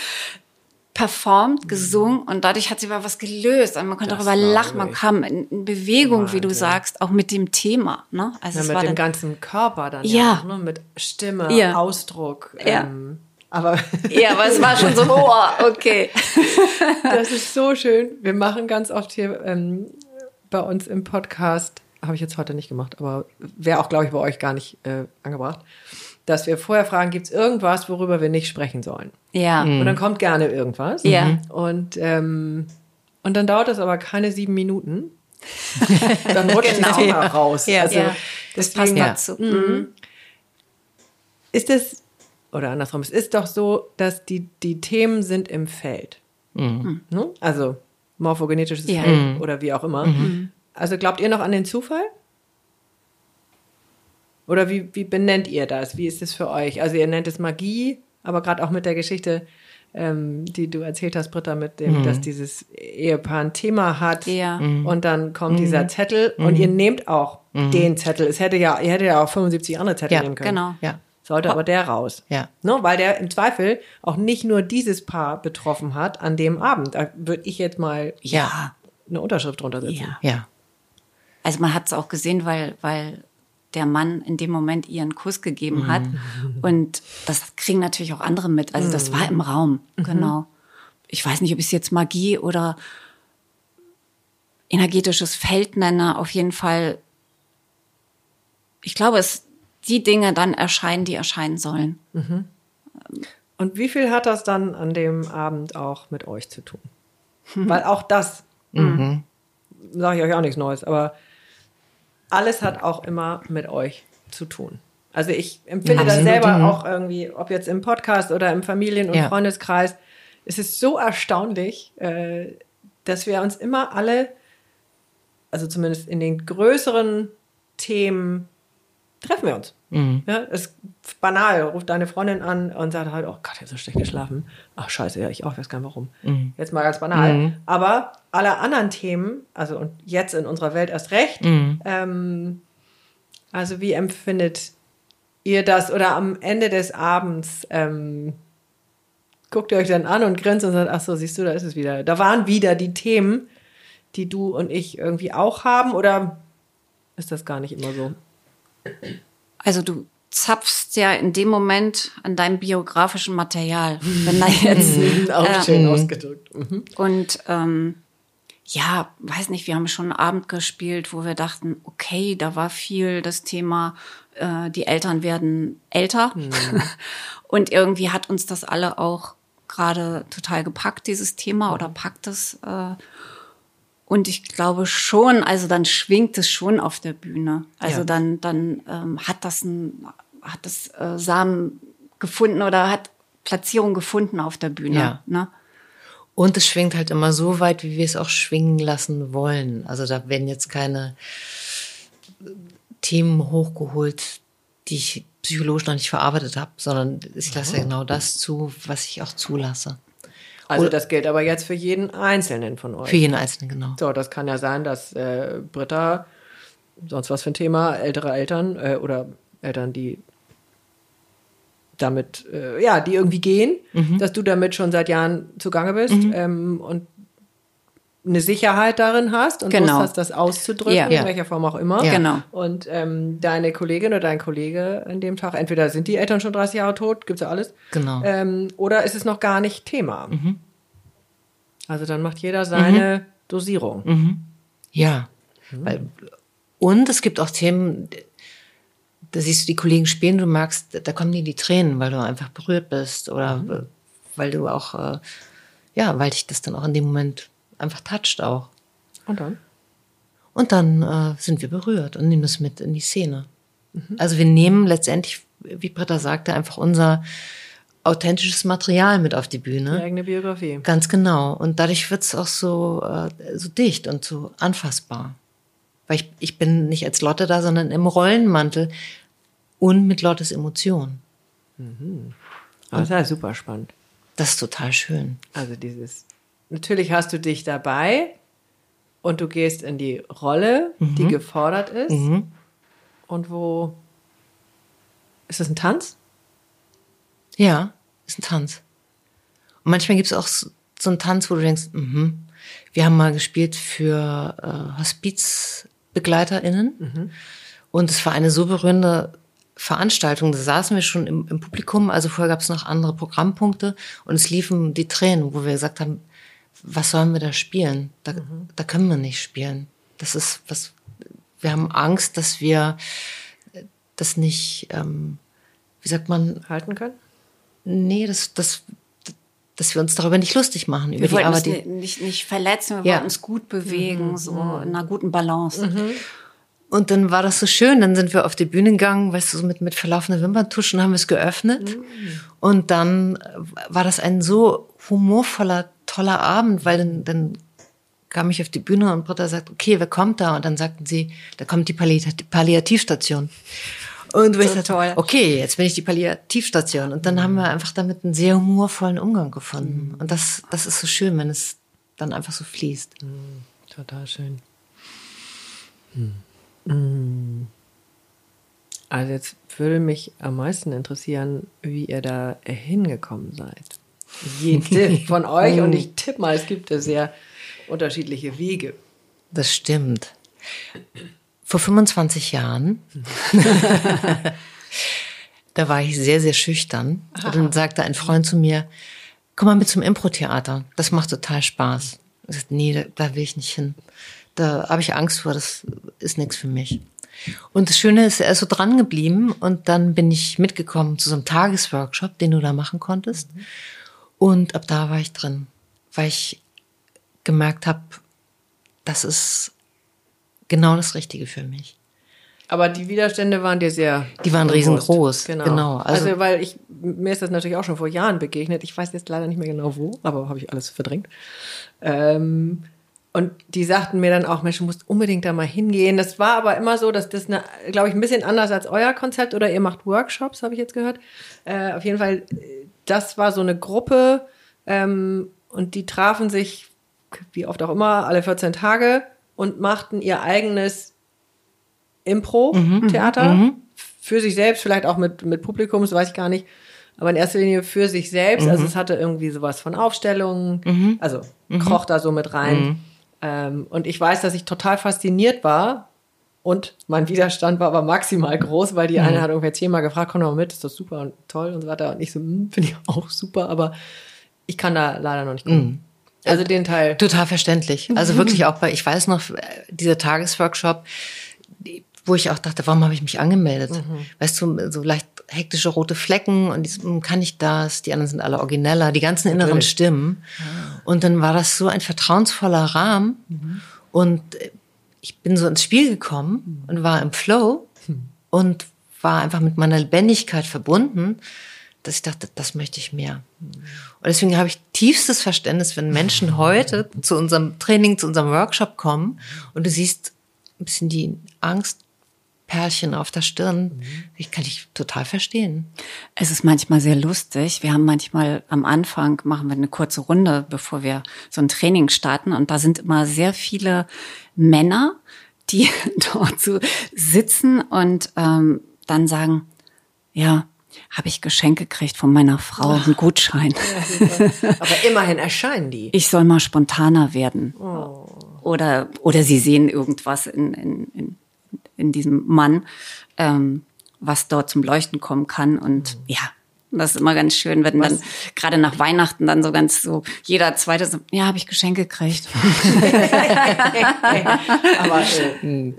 performt, gesungen und dadurch hat sie aber was gelöst. Und man konnte Das darüber lachen, man kam in in Bewegung, wie du sagst, auch mit dem Thema. Ne? Also Ja, es mit war dem ganzen Körper dann Ja. auch, ne? mit Stimme, Ja. Ausdruck. Ja. Ähm, aber ja, aber es war schon so, oh, okay. (laughs) das ist so schön. Wir machen ganz oft hier ähm, bei uns im Podcast, habe ich jetzt heute nicht gemacht, aber wäre auch, glaube ich, bei euch gar nicht äh, angebracht, dass wir vorher fragen, gibt es irgendwas, worüber wir nicht sprechen sollen? Ja, Und dann kommt gerne irgendwas. Ja. Mhm. Und, ähm, und dann dauert das aber keine sieben Minuten. (laughs) dann rutscht Genau. das Thema raus. Ja. Also, ja, das passt dazu. Mhm. ist es, oder andersrum, es ist doch so, dass die, die Themen sind im Feld. Ne? Also morphogenetisches Ja. Feld oder wie auch immer. Also glaubt ihr noch an den Zufall? Oder wie, wie benennt ihr das? Wie ist es für euch? Also ihr nennt es Magie, aber gerade auch mit der Geschichte, ähm, die du erzählt hast, Britta, mit dem, dass dieses Ehepaar ein Thema hat Ja. und dann kommt dieser Zettel und ihr nehmt auch den Zettel. Es hätte ja, ihr hättet ja auch 75 andere Zettel Ja, nehmen können. Genau. Ja. Sollte aber der raus. Ja. Ne, weil der im Zweifel auch nicht nur dieses Paar betroffen hat an dem Abend. Da würde ich jetzt mal Ja. eine Unterschrift drunter setzen. Ja. Ja. Also man hat es auch gesehen, weil, weil der Mann in dem Moment ihren Kuss gegeben hat. Und das kriegen natürlich auch andere mit. Also das war im Raum, genau. Ich weiß nicht, ob ich es jetzt Magie oder energetisches Feld nenne. Auf jeden Fall, ich glaube, es die Dinge dann erscheinen, die erscheinen sollen. Und wie viel hat das dann an dem Abend auch mit euch zu tun? (laughs) Weil auch das, sage ich euch auch nichts Neues, aber alles hat auch immer mit euch zu tun. Also ich empfinde das Absolut, selber mhm. auch irgendwie, ob jetzt im Podcast oder im Familien- und Ja. Freundeskreis. Es ist so erstaunlich, äh, dass wir uns immer alle, also zumindest in den größeren Themen, treffen wir uns. Ja, es ist banal. Ruft deine Freundin an und sagt halt, oh Gott, ich habe so schlecht geschlafen. Ach scheiße, ja, ich auch, weiß gar nicht warum. Jetzt mal ganz banal. Aber alle anderen Themen, also und jetzt in unserer Welt erst recht, ähm, also wie empfindet ihr das? Oder am Ende des Abends ähm, guckt ihr euch dann an und grinst und sagt, ach so, siehst du, da ist es wieder. Da waren wieder die Themen, die du und ich irgendwie auch haben. Oder ist das gar nicht immer so? Also du zapfst ja in dem Moment an deinem biografischen Material. Wenn da jetzt Auch (laughs) äh, schön ausgedrückt. Mhm. Und ähm, ja, weiß nicht, wir haben schon einen Abend gespielt, wo wir dachten, okay, da war viel das Thema, äh, die Eltern werden älter. (laughs) Und irgendwie hat uns das alle auch gerade total gepackt, dieses Thema, oder packt es. Äh, und ich glaube schon, also dann schwingt es schon auf der Bühne. Also Ja. dann, dann ähm, hat das ein, hat das äh, Samen gefunden oder hat Platzierung gefunden auf der Bühne. Ja. Ne? Und es schwingt halt immer so weit, wie wir es auch schwingen lassen wollen. Also da werden jetzt keine Themen hochgeholt, die ich psychologisch noch nicht verarbeitet habe, sondern ich lasse ja genau das zu, was ich auch zulasse. Also das gilt aber jetzt für jeden Einzelnen von euch. Für jeden Einzelnen, genau. So, das kann ja sein, dass äh, Britta, sonst was für ein Thema, ältere Eltern äh, oder Eltern, die damit, äh, ja, die irgendwie gehen, Mhm. dass du damit schon seit Jahren zugange bist ähm, und eine Sicherheit darin hast und Genau. Lust hast, das auszudrücken, Ja. in welcher Form auch immer. Ja. Genau. Und ähm, deine Kollegin oder dein Kollege an dem Tag, entweder sind die Eltern schon 30 Jahre tot, gibt's ja alles, Genau. ähm, oder ist es noch gar nicht Thema. Also dann macht jeder seine Dosierung. Ja. Weil, und es gibt auch Themen, da siehst du die Kollegen spielen, du merkst, da kommen dir die Tränen, weil du einfach berührt bist oder weil du auch, äh, ja, weil dich das dann auch in dem Moment einfach toucht auch. Und dann? Und dann äh, sind wir berührt und nehmen das mit in die Szene. Also wir nehmen letztendlich, wie Britta sagte, einfach unser authentisches Material mit auf die Die Bühne. eigene Biografie. Ganz genau. Und dadurch wird es auch so, äh, so dicht und so anfassbar. Weil ich, ich bin nicht als Lotte da, sondern im Rollenmantel und mit Lottes Emotionen. Aber das ist ja super spannend. Das ist total schön. Also dieses, natürlich hast du dich dabei und du gehst in die Rolle, die gefordert ist. Und wo ist das ein Tanz? Ja, ist ein Tanz. Und manchmal gibt es auch so ein Tanz, wo du denkst, mhm. wir haben mal gespielt für äh, HospizbegleiterInnen mhm. und es war eine so berührende Veranstaltung, da saßen wir schon im, im Publikum, also vorher gab es noch andere Programmpunkte und es liefen die Tränen, wo wir gesagt haben, was sollen wir da spielen? Da, mhm. da können wir nicht spielen. Das ist was, wir haben Angst, dass wir das nicht, ähm, wie sagt man? Halten können? Nee, das, das, dass wir uns darüber nicht lustig machen. Über wir wollten uns die, nicht, nicht verletzen, wir ja. wollten uns gut bewegen, mhm. so in einer guten Balance. Mhm. Und dann war das so schön, dann sind wir auf die Bühne gegangen, weißt du, so mit, mit verlaufenden Wimperntuschen haben wir es geöffnet. Mhm. Und dann war das ein so humorvoller, toller Abend, weil dann, dann kam ich auf die Bühne und Britta sagt, okay, wer kommt da? Und dann sagten sie, da kommt die Palliativstation. Und so ich dachte, toll. okay, jetzt bin ich die Palliativstation. Und dann mhm. haben wir einfach damit einen sehr humorvollen Umgang gefunden. Mhm. Und das, das ist so schön, wenn es dann einfach so fließt. Mhm. Total schön. Mhm. Mm. Also jetzt würde mich am meisten interessieren, wie ihr da hingekommen seid. Jede (laughs) von euch und ich tippe mal, es gibt da sehr unterschiedliche Wege. Das stimmt. Vor 25 Jahren, (laughs) da war ich sehr, sehr schüchtern. Aha. Und dann sagte ein Freund zu mir, komm mal mit zum Impro-Theater, das macht total Spaß. Ich sagte, nee, da, da will ich nicht hin da habe ich Angst vor, das ist nichts für mich. Und das Schöne ist, er ist so dran geblieben und dann bin ich mitgekommen zu so einem Tagesworkshop, den du da machen konntest. Und ab da war ich drin, weil ich gemerkt habe, das ist genau das Richtige für mich. Aber die Widerstände waren dir sehr. Die waren bewusst. riesengroß. Genau. genau. Also, also, weil ich, mir ist das natürlich auch schon vor Jahren begegnet. Ich weiß jetzt leider nicht mehr genau wo, aber habe ich alles verdrängt. Ähm, und die sagten mir dann auch, Mensch, du musst unbedingt da mal hingehen. Das war aber immer so, dass das, glaube ich, ein bisschen anders als euer Konzept oder ihr macht Workshops, habe ich jetzt gehört. Äh, auf jeden Fall, das war so eine Gruppe ähm, und die trafen sich, wie oft auch immer, alle 14 Tage und machten ihr eigenes Impro-Theater mhm, mhm, für sich selbst, vielleicht auch mit, mit Publikum, das weiß ich gar nicht. Aber in erster Linie für sich selbst. Also mhm. Also es hatte irgendwie sowas von Aufstellungen, mhm. also mhm. kroch da so mit rein. Mhm. Ähm, und ich weiß, dass ich total fasziniert war. Und mein Widerstand war aber maximal groß, weil die mhm. eine hat ungefähr zehnmal gefragt, komm doch mal mit, ist das super und toll und so weiter. Und ich so, hm, finde ich auch super, aber ich kann da leider noch nicht kommen. Mhm. Also den Teil. Total verständlich. Also wirklich auch bei, ich weiß noch, dieser Tagesworkshop, wo ich auch dachte, warum habe ich mich angemeldet? Mhm. Weißt du, so leicht hektische rote Flecken und die, hm, kann ich das? Die anderen sind alle origineller, die ganzen inneren Natürlich. Stimmen. Ah. Und dann war das so ein vertrauensvoller Rahmen mhm. und äh, ich bin so ins Spiel gekommen und war im Flow mhm. und war einfach mit meiner Lebendigkeit verbunden, dass ich dachte, das möchte ich mehr. Und deswegen habe ich tiefstes Verständnis, wenn Menschen (laughs) heute zu unserem Training, zu unserem Workshop kommen und du siehst ein bisschen die Angst Perlchen auf der Stirn. Mhm. Ich kann dich total verstehen. Es ist manchmal sehr lustig. Wir haben manchmal am Anfang machen wir eine kurze Runde, bevor wir so ein Training starten. Und da sind immer sehr viele Männer, die (laughs) dort so sitzen und ähm, dann sagen, ja, habe ich Geschenke gekriegt von meiner Frau, einen Gutschein. Ja, Aber immerhin erscheinen die. Ich soll mal spontaner werden. Oh. Oder, oder sie sehen irgendwas in, in, in in diesem Mann, ähm, was dort zum Leuchten kommen kann. Und mhm. ja, das ist immer ganz schön, wenn was? dann gerade nach Weihnachten dann so ganz so jeder zweite so, ja, habe ich Geschenke gekriegt. (laughs) Aber (laughs) äh,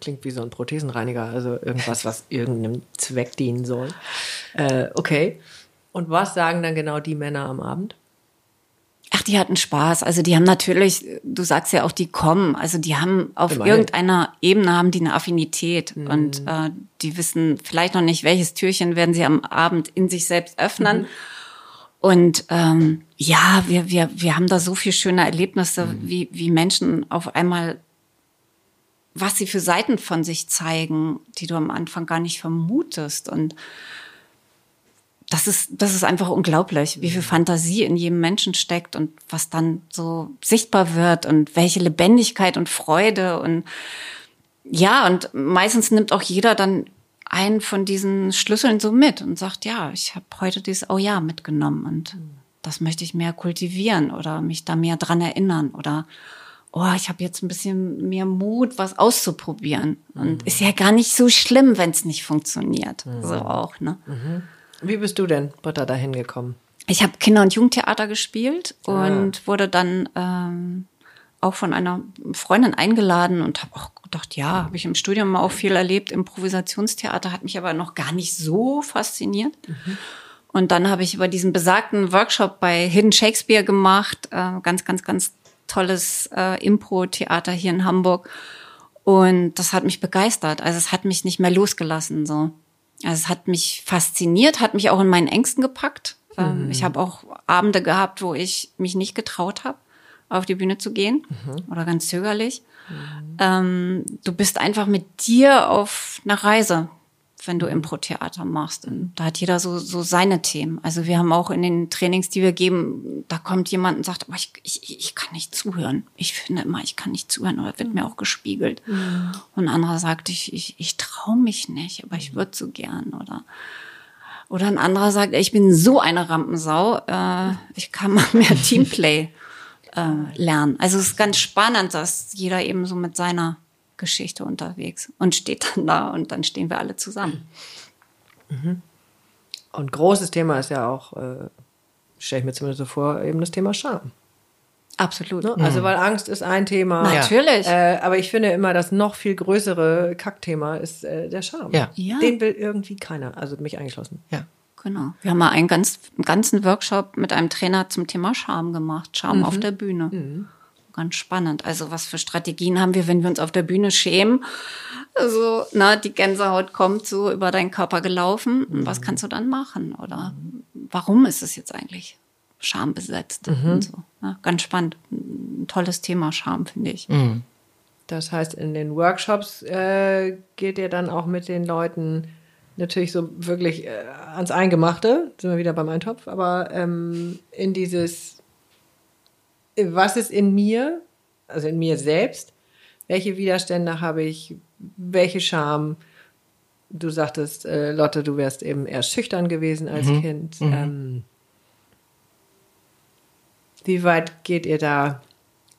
klingt wie so ein Prothesenreiniger, also irgendwas, was irgendeinem Zweck dienen soll. Äh, okay. Und was sagen dann genau die Männer am Abend? Ach, die hatten Spaß. Also die haben natürlich, du sagst ja auch, die kommen. Also die haben auf Immerhin. irgendeiner Ebene haben die eine Affinität mhm. und äh, die wissen vielleicht noch nicht, welches Türchen werden sie am Abend in sich selbst öffnen. Mhm. Und ähm, ja, wir, wir, wir haben da so viel schöne Erlebnisse, mhm. wie, wie Menschen auf einmal, was sie für Seiten von sich zeigen, die du am Anfang gar nicht vermutest. Und das ist, das ist einfach unglaublich, wie viel Fantasie in jedem Menschen steckt und was dann so sichtbar wird und welche Lebendigkeit und Freude und ja, und meistens nimmt auch jeder dann einen von diesen Schlüsseln so mit und sagt, ja, ich habe heute dieses Oh ja mitgenommen und das möchte ich mehr kultivieren oder mich da mehr dran erinnern oder oh, ich habe jetzt ein bisschen mehr Mut, was auszuprobieren. Und ist ja gar nicht so schlimm, wenn es nicht funktioniert. So auch, ne? Wie bist du denn, Britta, da hingekommen? Ich habe Kinder- und Jugendtheater gespielt und wurde dann ähm, auch von einer Freundin eingeladen und habe auch gedacht, ja, habe ich im Studium auch viel erlebt. Improvisationstheater hat mich aber noch gar nicht so fasziniert. Und dann habe ich über diesen besagten Workshop bei Hidden Shakespeare gemacht, äh, ganz, ganz, ganz tolles äh, Impro-Theater hier in Hamburg. Und das hat mich begeistert. Also es hat mich nicht mehr losgelassen. So. Also es hat mich fasziniert, hat mich auch in meinen Ängsten gepackt. Ähm, Ich habe auch Abende gehabt, wo ich mich nicht getraut habe, auf die Bühne zu gehen oder ganz zögerlich. Ähm, du bist einfach mit dir auf einer Reise, wenn du Impro-Theater machst. Und da hat jeder so, so seine Themen. Also wir haben auch in den Trainings, die wir geben, da kommt jemand und sagt, aber ich, ich, ich kann nicht zuhören. Ich finde immer, ich kann nicht zuhören oder wird mir auch gespiegelt. Und ein anderer sagt, ich, ich, ich traue mich nicht, aber ich würde so gern oder oder ein anderer sagt, ich bin so eine Rampensau, äh, ich kann mal mehr (laughs) Teamplay äh, lernen. Also es ist ganz spannend, dass jeder eben so mit seiner Geschichte unterwegs und steht dann da und dann stehen wir alle zusammen. Und großes Thema ist ja auch, äh, stelle ich mir zumindest so vor, eben das Thema Scham. Absolut. Ne? Also, weil Angst ist ein Thema. Natürlich. Äh, aber ich finde immer, das noch viel größere Kackthema ist äh, der Scham. Ja. Ja. Den will irgendwie keiner, also mich eingeschlossen. Ja. Genau. Wir haben mal einen, ganz, einen ganzen Workshop mit einem Trainer zum Thema Scham gemacht. Scham auf der Bühne. Ganz spannend. Also was für Strategien haben wir, wenn wir uns auf der Bühne schämen? Also, na, die Gänsehaut kommt so über deinen Körper gelaufen. Und Was kannst du dann machen? Oder warum ist es jetzt eigentlich schambesetzt? Und so. Ja, ganz spannend. Ein tolles Thema Scham, finde ich. Das heißt, in den Workshops äh, geht ihr dann auch mit den Leuten natürlich so wirklich äh, ans Eingemachte, sind wir wieder beim Eintopf, aber ähm, in dieses, was ist in mir, also in mir selbst, welche Widerstände habe ich, welche Scham, du sagtest, äh, Lotte, du wärst eben eher schüchtern gewesen als Kind. Ähm, wie weit geht ihr da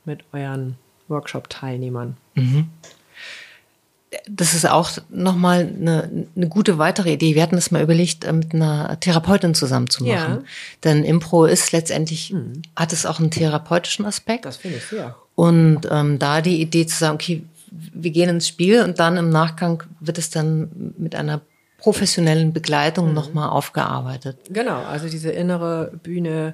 mit euren Workshop-Teilnehmern? Das ist auch nochmal eine, eine gute weitere Idee. Wir hatten das mal überlegt, äh, mit einer Therapeutin zusammen zu machen. Ja. Denn Impro ist letztendlich, hat es auch einen therapeutischen Aspekt. Das finde ich sehr. Und ähm, da die Idee zu sagen, okay, wir gehen ins Spiel und dann im Nachgang wird es dann mit einer professionellen Begleitung Mhm. nochmal aufgearbeitet. Genau, also diese innere Bühne,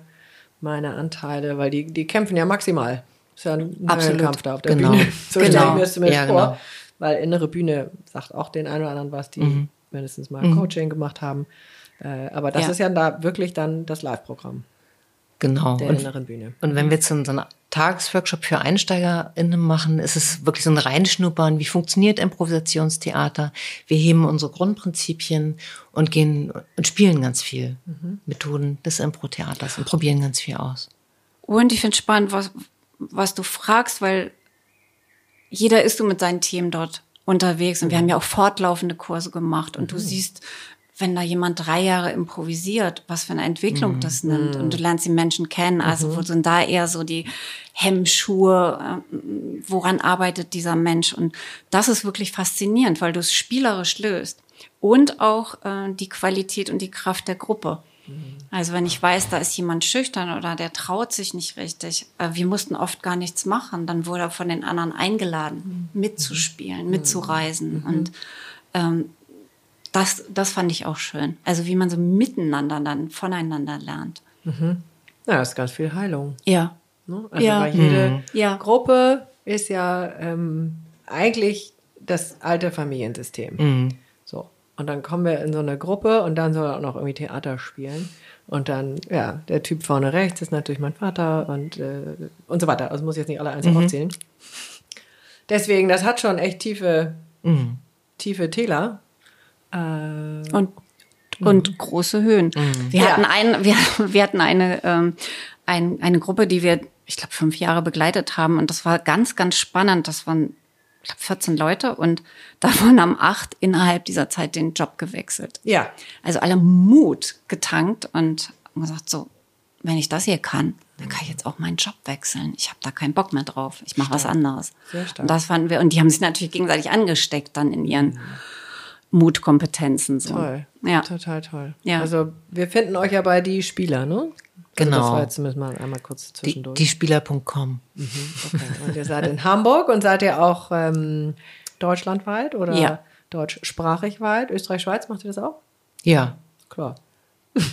meine Anteile, weil die, die kämpfen ja maximal. Ist ja ein Absolut. Kampf da auf der Genau. Bühne. (laughs) So stelle ich Genau. mir das zumindest Ja, vor. genau. Weil innere Bühne sagt auch den einen oder anderen was, die Mhm. mindestens mal Coaching gemacht haben. Äh, aber das Ja. ist ja da wirklich dann das Live-Programm Genau. der Und, inneren Bühne. und wenn wir jetzt so einen, Tagesworkshop für EinsteigerInnen machen, ist es wirklich so ein Reinschnuppern. Wie funktioniert Improvisationstheater? Wir heben unsere Grundprinzipien und gehen und spielen ganz viel Methoden des Impro-Theaters und probieren ganz viel aus. Und ich finde spannend, was, was du fragst, weil jeder ist so mit seinen Themen dort unterwegs. Und wir haben ja auch fortlaufende Kurse gemacht. Und du siehst, wenn da jemand drei Jahre improvisiert, was für eine Entwicklung das nimmt. Und du lernst die Menschen kennen. Also wo sind da eher so die Hemmschuhe? äh, Woran arbeitet dieser Mensch? Und das ist wirklich faszinierend, weil du es spielerisch löst. Und auch äh, die Qualität und die Kraft der Gruppe. Also wenn ich weiß, da ist jemand schüchtern oder der traut sich nicht richtig, äh, wir mussten oft gar nichts machen, dann wurde er von den anderen eingeladen, mitzuspielen, mitzureisen und ähm, das, das fand ich auch schön. Also wie man so miteinander dann voneinander lernt. Ja, das ist ganz viel Heilung. Ja. Ne? Also Ja. weil jede Ja. Gruppe ist ja ähm, eigentlich das alte Familiensystem. So. Und dann kommen wir in so eine Gruppe und dann soll er auch noch irgendwie Theater spielen. Und dann, ja, der Typ vorne rechts ist natürlich mein Vater und, äh, und so weiter. Also muss ich jetzt nicht alle einzeln aufzählen. Deswegen, das hat schon echt tiefe, tiefe Täler. Äh, und und große Höhen. Wir Ja. hatten ein, wir, wir hatten eine ähm, ein, eine Gruppe, die wir, ich glaube, fünf Jahre begleitet haben und das war ganz, ganz spannend. Das waren, glaube, 14 Leute und (laughs) davon haben acht innerhalb dieser Zeit den Job gewechselt. ja, Also alle Mut getankt und haben gesagt, so, wenn ich das hier kann, dann kann ich jetzt auch meinen Job wechseln. Ich habe da keinen Bock mehr drauf. Ich mache was anderes. Sehr stark. Und das fanden wir, und die haben sich natürlich gegenseitig angesteckt dann in ihren Mutkompetenzen. So. Toll. Ja. Total toll. Ja. Also wir finden euch ja bei die Spieler, ne? Genau. Also das war jetzt zumindest mal einmal kurz Die, zwischendurch. die Spieler.com. okay. Und ihr seid in Hamburg und seid ihr auch ähm, deutschlandweit oder Ja. deutschsprachig weit? Österreich, Schweiz, macht ihr das auch? Ja, Klar.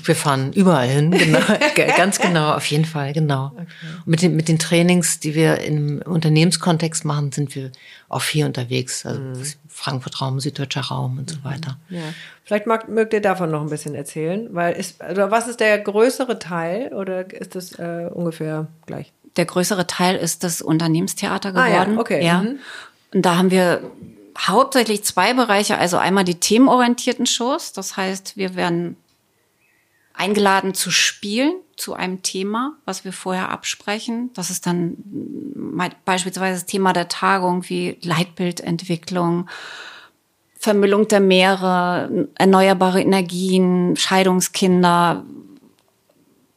Wir fahren überall hin, genau, (laughs) Ge- ganz genau, auf jeden Fall, genau. Und mit den, mit den Trainings, die wir im Unternehmenskontext machen, sind wir auch viel unterwegs. Also Frankfurt Raum, Süddeutscher Raum und so weiter. Ja. Vielleicht mag, mögt ihr davon noch ein bisschen erzählen, weil ist, also was ist der größere Teil oder ist das äh, ungefähr gleich? Der größere Teil ist das Unternehmenstheater Ah, ja, geworden. okay, Ja. mhm. Und da haben wir hauptsächlich zwei Bereiche. Also einmal die themenorientierten Shows. Das heißt, wir werden eingeladen zu spielen zu einem Thema, was wir vorher absprechen. Das ist dann beispielsweise das Thema der Tagung wie Leitbildentwicklung, Vermüllung der Meere, erneuerbare Energien, Scheidungskinder,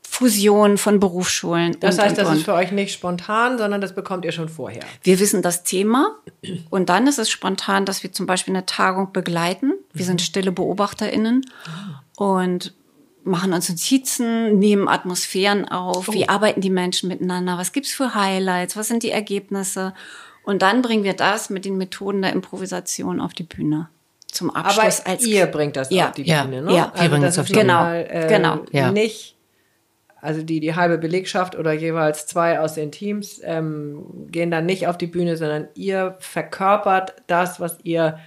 Fusion von Berufsschulen. Das und, heißt, und, das und. ist für euch nicht spontan, sondern das bekommt ihr schon vorher. Wir wissen das Thema und dann ist es spontan, dass wir zum Beispiel eine Tagung begleiten. Wir sind stille BeobachterInnen und machen uns Notizen, nehmen Atmosphären auf, wie arbeiten die Menschen miteinander, was gibt's für Highlights, was sind die Ergebnisse und dann bringen wir das mit den Methoden der Improvisation auf die Bühne zum Aber Abschluss als ihr bringt das Ja. auf die Ja. Bühne, ne? Ja. Wir bringen das das auf die Bühne. nochmal, äh, Genau. Ja. nicht, also die, die halbe Belegschaft oder jeweils zwei aus den Teams ähm, gehen dann nicht auf die Bühne, sondern ihr verkörpert das, was ihr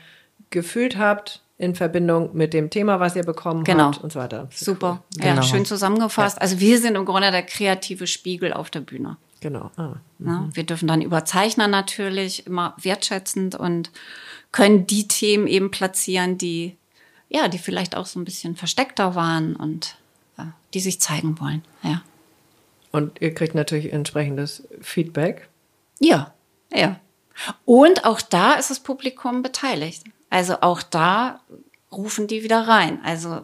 gefühlt habt in Verbindung mit dem Thema, was ihr bekommen Genau. habt und so weiter. Super, cool. ja, Genau. schön zusammengefasst. Also wir sind im Grunde der kreative Spiegel auf der Bühne. Genau. Ah. Ne? Wir dürfen dann über Zeichner natürlich immer wertschätzend und können die Themen eben platzieren, die ja, die vielleicht auch so ein bisschen versteckter waren und äh, die sich zeigen wollen. Ja. Und ihr kriegt natürlich entsprechendes Feedback. Ja, ja. Und auch da ist das Publikum beteiligt. Also auch da rufen die wieder rein. Also,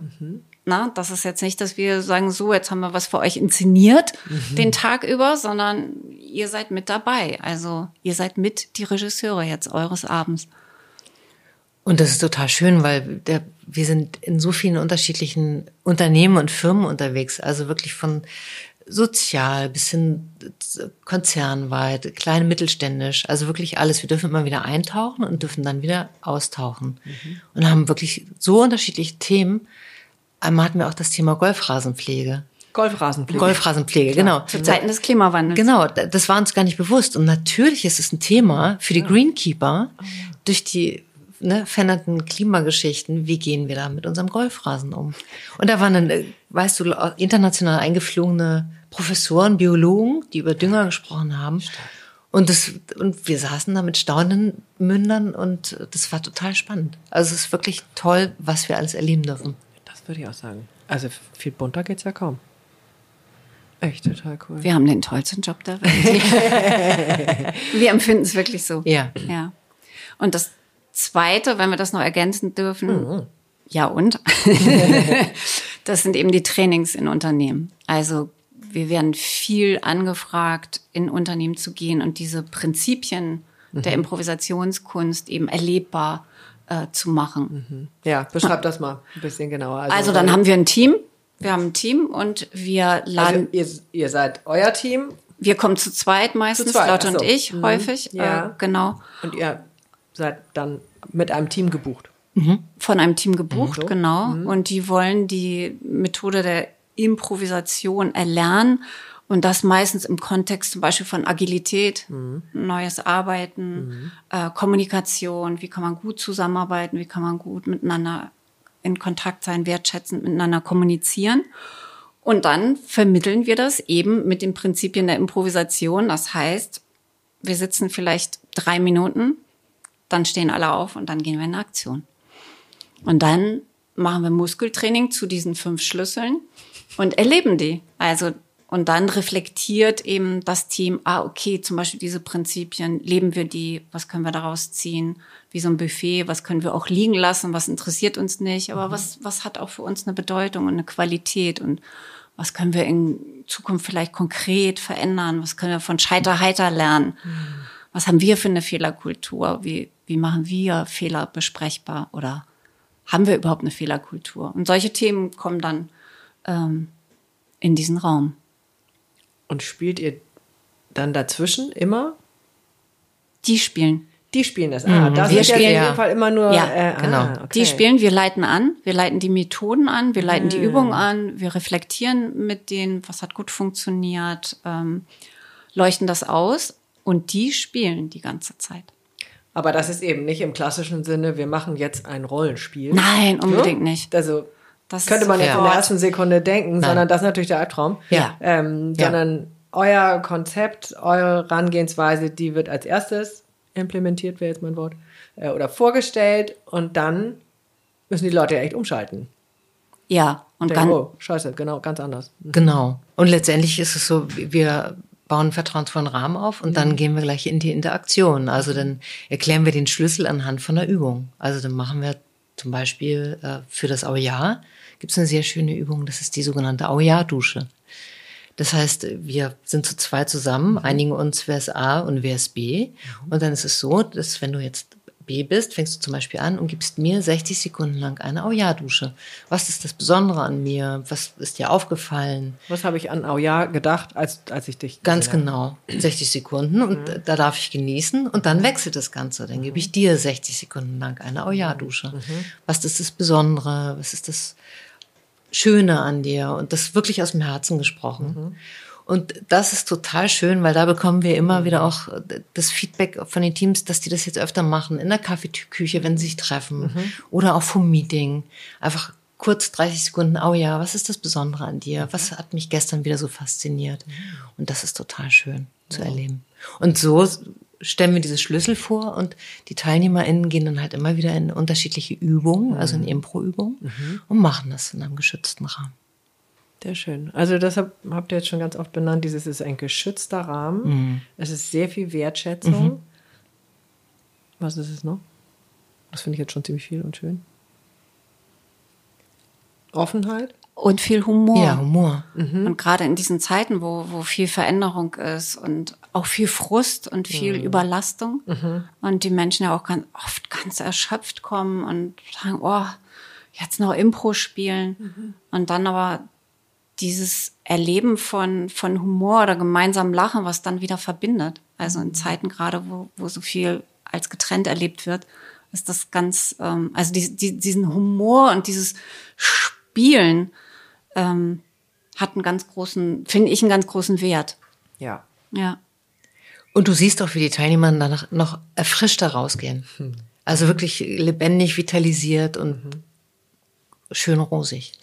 na, das ist jetzt nicht, dass wir sagen, so, jetzt haben wir was für euch inszeniert den Tag über, sondern ihr seid mit dabei. Also ihr seid mit die Regisseure jetzt eures Abends. Und das ist total schön, weil der, wir sind in so vielen unterschiedlichen Unternehmen und Firmen unterwegs. Also wirklich von sozial bis hin konzernweit, klein, mittelständisch. Also wirklich alles. Wir dürfen immer wieder eintauchen und dürfen dann wieder austauchen. Und haben wirklich so unterschiedliche Themen. Einmal hatten wir auch das Thema Golfrasenpflege. Golfrasenpflege. Golfrasenpflege, genau. Zu Zeiten des Klimawandels. Genau, da- das war uns gar nicht bewusst. Und natürlich ist es ein Thema für die Greenkeeper durch die ne, veränderten Klimageschichten. Wie gehen wir da mit unserem Golfrasen um? Und da waren dann, äh, weißt du, international eingeflogene Professoren, Biologen, die über Dünger gesprochen haben. Und, das, und wir saßen da mit staunenden Mündern und das war total spannend. Also es ist wirklich toll, was wir alles erleben dürfen. Das würde ich auch sagen. Also viel bunter geht's ja kaum. Echt total cool. Wir haben den tollsten Job Welt. (laughs) wir empfinden es wirklich so. Ja. Ja. Und das Zweite, wenn wir das noch ergänzen dürfen, ja und, (laughs) das sind eben die Trainings in Unternehmen. Also wir werden viel angefragt, in Unternehmen zu gehen und diese Prinzipien der Improvisationskunst eben erlebbar äh, zu machen. Ja, beschreib das mal ein bisschen genauer. Also dann haben wir ein Team. Wir haben ein Team und wir laden, also ihr, ihr seid euer Team wir kommen zu zweit meistens, zweit, Lotte ach und ich Mhm. häufig. Ja. Äh, genau. und ihr seid dann mit einem Team gebucht. von einem Team gebucht, Mhm. genau. Und die wollen die Methode der Improvisation erlernen. Und das meistens im Kontext zum Beispiel von Agilität, Mhm. neues Arbeiten, äh, Kommunikation, wie kann man gut zusammenarbeiten, wie kann man gut miteinander in Kontakt sein, wertschätzend miteinander kommunizieren. Und dann vermitteln wir das eben mit den Prinzipien der Improvisation. Das heißt, wir sitzen vielleicht drei Minuten, dann stehen alle auf und dann gehen wir in Aktion. Und dann machen wir Muskeltraining zu diesen fünf Schlüsseln und erleben die. Also, und dann reflektiert eben das Team, ah, okay, zum Beispiel diese Prinzipien, leben wir die, was können wir daraus ziehen? Wie so ein Buffet, was können wir auch liegen lassen, was interessiert uns nicht, aber was, was hat auch für uns eine Bedeutung und eine Qualität? Und was können wir in Zukunft vielleicht konkret verändern, was können wir von Scheiterheiter lernen, was haben wir für eine Fehlerkultur, wie, wie machen wir Fehler besprechbar? Oder haben wir überhaupt eine Fehlerkultur? Und solche Themen kommen dann ähm, in diesen Raum. Und spielt ihr dann dazwischen immer? Die spielen. Die spielen das. Ah, das Wir ist ja spielen, in ja. jedem Fall immer nur. Ja, äh, genau. Ah, okay. Die spielen, wir leiten an, wir leiten die Methoden an, wir leiten die Übungen an, wir reflektieren mit denen, was hat gut funktioniert, ähm, leuchten das aus und die spielen die ganze Zeit. Aber das ist eben nicht im klassischen Sinne, wir machen jetzt ein Rollenspiel. Nein, unbedingt Ne? nicht. Also Das könnte man jetzt in der ersten Sekunde denken, sondern das ist natürlich der Albtraum. Ja. Ähm, Ja. Sondern euer Konzept, eure Herangehensweise, die wird als erstes implementiert, wäre jetzt mein Wort, äh, oder vorgestellt und dann müssen die Leute ja echt umschalten. Ja, und ganz, oh, scheiße, genau, ganz anders. Genau. Und letztendlich ist es so, wir bauen einen vertrauensvollen Rahmen auf und dann gehen wir gleich in die Interaktion. Also dann erklären wir den Schlüssel anhand von der Übung. Also dann machen wir zum Beispiel äh, für das Aujahr gibt es eine sehr schöne Übung, das ist die sogenannte Aujahr-Dusche. Das heißt, wir sind zu zwei zusammen, einigen uns, wer ist A und wer ist B. Und dann ist es so, dass wenn du jetzt B bist, fängst du zum Beispiel an und gibst mir 60 Sekunden lang eine Aujahr-Dusche. Was ist das Besondere an mir? Was ist dir aufgefallen? Was habe ich an Auja gedacht, als, als ich dich Ganz genau. 60 Sekunden und da darf ich genießen und dann wechselt das Ganze. Dann gebe ich dir 60 Sekunden lang eine Auja-Dusche. Was ist das Besondere? Was ist das Schöne an dir? Und das wirklich aus dem Herzen gesprochen. Und das ist total schön, weil da bekommen wir immer wieder auch das Feedback von den Teams, dass die das jetzt öfter machen, in der Kaffeeküche, wenn sie sich treffen oder auch vom Meeting. Einfach kurz 30 Sekunden, oh ja, was ist das Besondere an dir? Was hat mich gestern wieder so fasziniert? Und das ist total schön zu erleben. Und so stellen wir diese Schlüssel vor und die TeilnehmerInnen gehen dann halt immer wieder in unterschiedliche Übungen, also in Impro-Übungen und machen das in einem geschützten Rahmen. Sehr schön. Also deshalb habt ihr jetzt schon ganz oft benannt, dieses ist ein geschützter Rahmen. Es ist sehr viel Wertschätzung. Was ist es noch? Das finde ich jetzt schon ziemlich viel und schön. Offenheit. und viel Humor. Ja, Humor. Und gerade in diesen Zeiten, wo, wo viel Veränderung ist und auch viel Frust und viel Überlastung und die Menschen ja auch ganz, oft ganz erschöpft kommen und sagen, oh, jetzt noch Impro spielen und dann aber dieses Erleben von, von Humor oder gemeinsam Lachen, was dann wieder verbindet. Also in Zeiten gerade, wo, wo so viel als getrennt erlebt wird, ist das ganz, ähm, also die, die, diesen Humor und dieses Spielen ähm, hat einen ganz großen, finde ich, einen ganz großen Wert. Ja. Ja. Und du siehst auch, wie die Teilnehmer danach noch erfrischter rausgehen. Also wirklich lebendig, vitalisiert und schön rosig. (laughs)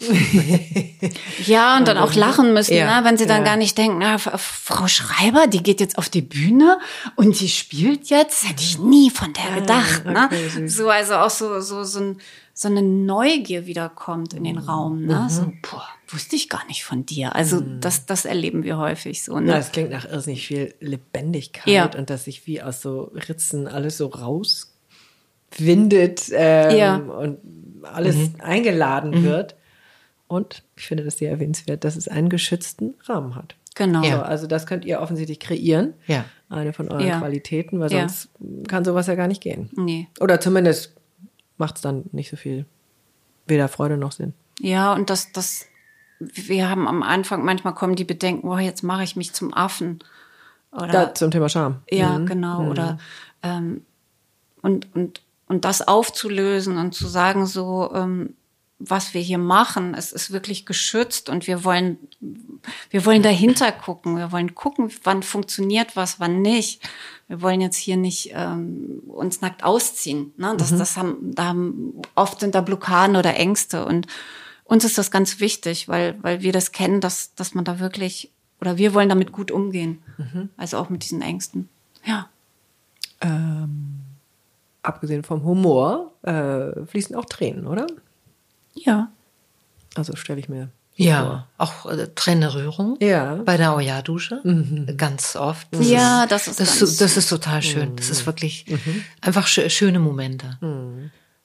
Ja, und dann auch lachen müssen, Ja, ne? wenn sie dann ja. gar nicht denken, na, Frau Schreiber, die geht jetzt auf die Bühne und die spielt jetzt, hätte ich nie von der gedacht. Ah, okay, ne? So, also auch so, so, so, ein, so eine Neugier wiederkommt in Mhm. den Raum. Ne? So, boah, wusste ich gar nicht von dir. Also das, das erleben wir häufig so. Ja, Ne? das klingt nach irrsinnig viel Lebendigkeit Ja. und dass sich wie aus so Ritzen alles so rauswindet ähm, Ja. und alles eingeladen wird. Und ich finde das sehr erwähnenswert, dass es einen geschützten Rahmen hat. Genau. So, also das könnt ihr offensichtlich kreieren. Ja. Eine von euren Ja. Qualitäten, weil Ja. sonst kann sowas ja gar nicht gehen. Nee. Oder zumindest macht es dann nicht so viel weder Freude noch Sinn. Ja, und das, das, wir haben am Anfang, manchmal kommen die Bedenken, oh, jetzt mache ich mich zum Affen. Oder, Da, zum Thema Scham. Ja, genau. Oder ähm, und, und, und das aufzulösen und zu sagen, so, ähm, was wir hier machen, es ist wirklich geschützt und wir wollen, wir wollen dahinter gucken. Wir wollen gucken, wann funktioniert was, wann nicht. Wir wollen jetzt hier nicht ähm, uns nackt ausziehen. Ne? Das, das haben, da haben, oft sind da Blockaden oder Ängste und uns ist das ganz wichtig, weil, weil wir das kennen, dass, dass man da wirklich, oder wir wollen damit gut umgehen. Also auch mit diesen Ängsten. Ja. Abgesehen vom Humor äh, fließen auch Tränen, oder? Ja. Also stelle ich mir. Ja, auch äh, Tränenrührung. Ja. Bei der Auja-Dusche. Ganz oft. Ja, das ist das, ganz- ist, das ist total schön. Das ist wirklich einfach schö schöne Momente.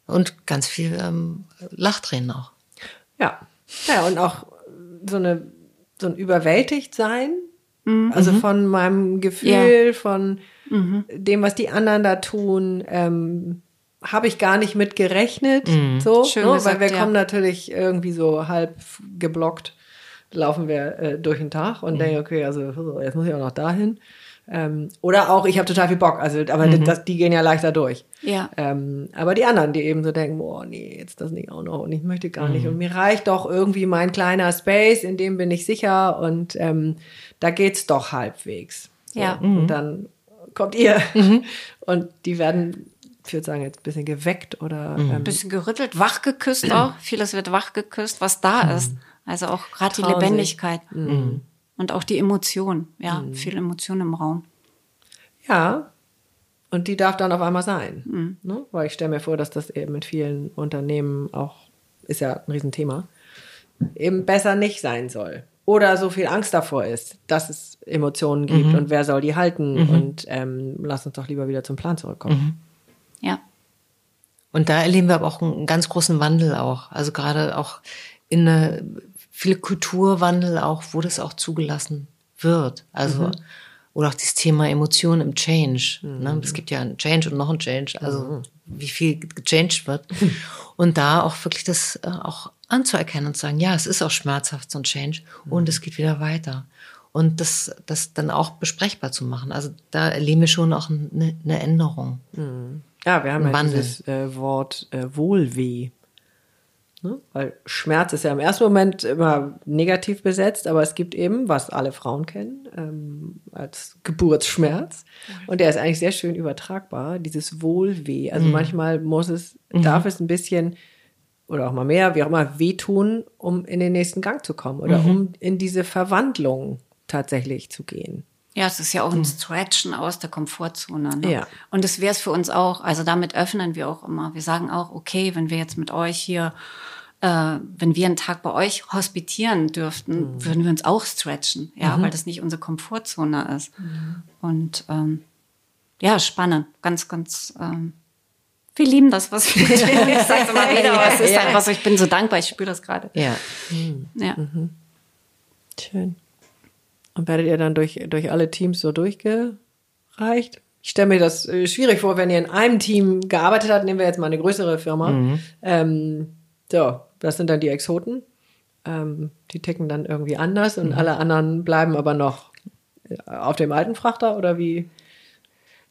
Und ganz viel ähm, Lachtränen auch. Ja. Ja, und auch so eine so ein überwältigt sein. Also von meinem Gefühl, von dem, was die anderen da tun, ähm, habe ich gar nicht mit gerechnet. So, Schön ne? gesagt, weil wir ja. kommen natürlich irgendwie so halb geblockt, laufen wir äh, durch den Tag und denken, okay, also jetzt muss ich auch noch dahin. Ähm, oder auch, ich habe total viel Bock, also aber das, die gehen ja leichter durch. Ja. Ähm, aber die anderen, die eben so denken, boah, nee, jetzt das nicht auch noch und ich möchte gar nicht. Und mir reicht doch irgendwie mein kleiner Space, in dem bin ich sicher und ähm, da geht's doch halbwegs. So. Ja. Und dann kommt ihr (laughs) und die werden, ich würde sagen, jetzt ein bisschen geweckt oder Ein ähm, bisschen gerüttelt, wach geküsst auch. Vieles wird wach geküsst, was da ist. Also auch gerade die Trauen sich. Und auch die Emotion. Ja, viel Emotion im Raum. Ja, und die darf dann auf einmal sein. Ne? Weil ich stelle mir vor, dass das eben in vielen Unternehmen auch, ist ja ein Riesenthema, eben besser nicht sein soll. Oder so viel Angst davor ist, dass es Emotionen gibt und wer soll die halten und ähm, lass uns doch lieber wieder zum Plan zurückkommen. Ja. Und da erleben wir aber auch einen ganz großen Wandel auch. Also gerade auch in eine, viele Kulturwandel auch, wo das auch zugelassen wird. Also, oder auch dieses Thema Emotionen im Change. Ne? Es gibt ja einen Change und noch einen Change. Also, wie viel gechanged wird. (laughs) Und da auch wirklich das äh, auch anzuerkennen und zu sagen, ja, es ist auch schmerzhaft, so ein Change. Und es geht wieder weiter. Und das, das dann auch besprechbar zu machen. Also da erleben wir schon auch eine, eine Änderung. Ja, wir haben ja Wandel. dieses äh, Wort äh, Wohlweh. Ne? Weil Schmerz ist ja im ersten Moment immer negativ besetzt, aber es gibt eben, was alle Frauen kennen, ähm, als Geburtsschmerz. Und der ist eigentlich sehr schön übertragbar, dieses Wohlweh. Also manchmal muss es, darf es ein bisschen oder auch mal mehr, wie auch immer, wehtun, um in den nächsten Gang zu kommen oder um in diese Verwandlung tatsächlich zu gehen. Ja, es ist ja auch ein Stretchen aus der Komfortzone. Ne? Ja. Und das wäre es für uns auch. Also damit öffnen wir auch immer. Wir sagen auch, okay, wenn wir jetzt mit euch hier, äh, wenn wir einen Tag bei euch hospitieren dürften, würden wir uns auch stretchen, ja, weil das nicht unsere Komfortzone ist. Und ähm, ja, spannend, ganz, ganz. Ähm, wir lieben das, was wir (laughs) tun. Ich sag's immer wieder, es ist Ja. einfach so, ich bin so dankbar, ich spüre das gerade. Ja. Ja. Schön. Und werdet ihr dann durch, durch alle Teams so durchgereicht? Ich stelle mir das äh, schwierig vor, wenn ihr in einem Team gearbeitet habt, nehmen wir jetzt mal eine größere Firma. Ähm, so, das sind dann die Exoten. Ähm, die ticken dann irgendwie anders und alle anderen bleiben aber noch äh, auf dem alten Frachter oder wie,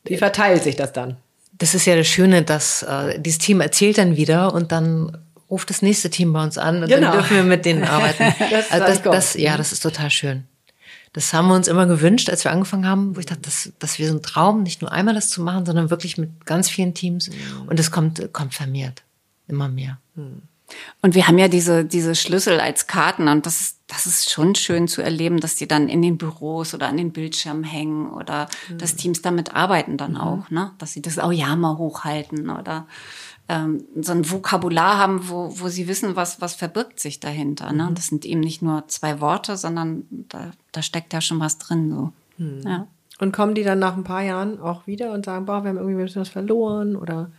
wie verteilt sich das dann? Das ist ja das Schöne, dass äh, dieses Team erzählt dann wieder und dann ruft das nächste Team bei uns an und Genau. dann dürfen wir mit denen (laughs) arbeiten. Das also das, das, ja, das ist total schön. Das haben wir uns immer gewünscht, als wir angefangen haben, wo ich dachte, das, das wäre so ein Traum, nicht nur einmal das zu machen, sondern wirklich mit ganz vielen Teams. Und es kommt, kommt vermehrt. Immer mehr. Und wir haben ja diese, diese Schlüssel als Karten und das ist, das ist schon schön zu erleben, dass die dann in den Büros oder an den Bildschirmen hängen oder dass Teams damit arbeiten dann auch, ne? Dass sie das Aoyama hochhalten oder ähm, so ein Vokabular haben, wo, wo sie wissen, was, was verbirgt sich dahinter. Ne? Das sind eben nicht nur zwei Worte, sondern da, da steckt ja schon was drin. So. Ja. Und kommen die dann nach ein paar Jahren auch wieder und sagen, boah, wir haben irgendwie ein bisschen was verloren oder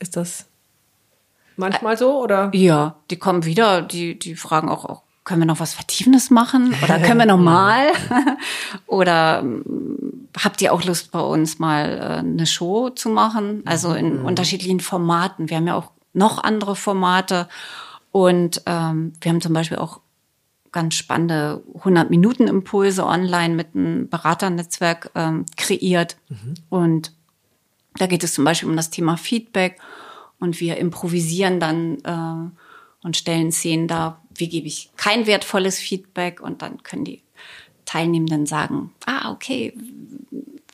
ist das manchmal so oder? Ja, die kommen wieder, die, die fragen auch, auch, können wir noch was Vertiefendes machen? Oder können wir noch (laughs) mal? (laughs) Oder ähm, habt ihr auch Lust bei uns mal äh, eine Show zu machen? Also in unterschiedlichen Formaten. Wir haben ja auch noch andere Formate. Und ähm, wir haben zum Beispiel auch ganz spannende 100-Minuten-Impulse online mit einem Beraternetzwerk ähm, kreiert. Und da geht es zum Beispiel um das Thema Feedback und wir improvisieren dann äh, und stellen Szenen dar, wie gebe ich kein wertvolles Feedback und dann können die Teilnehmenden sagen, ah, okay,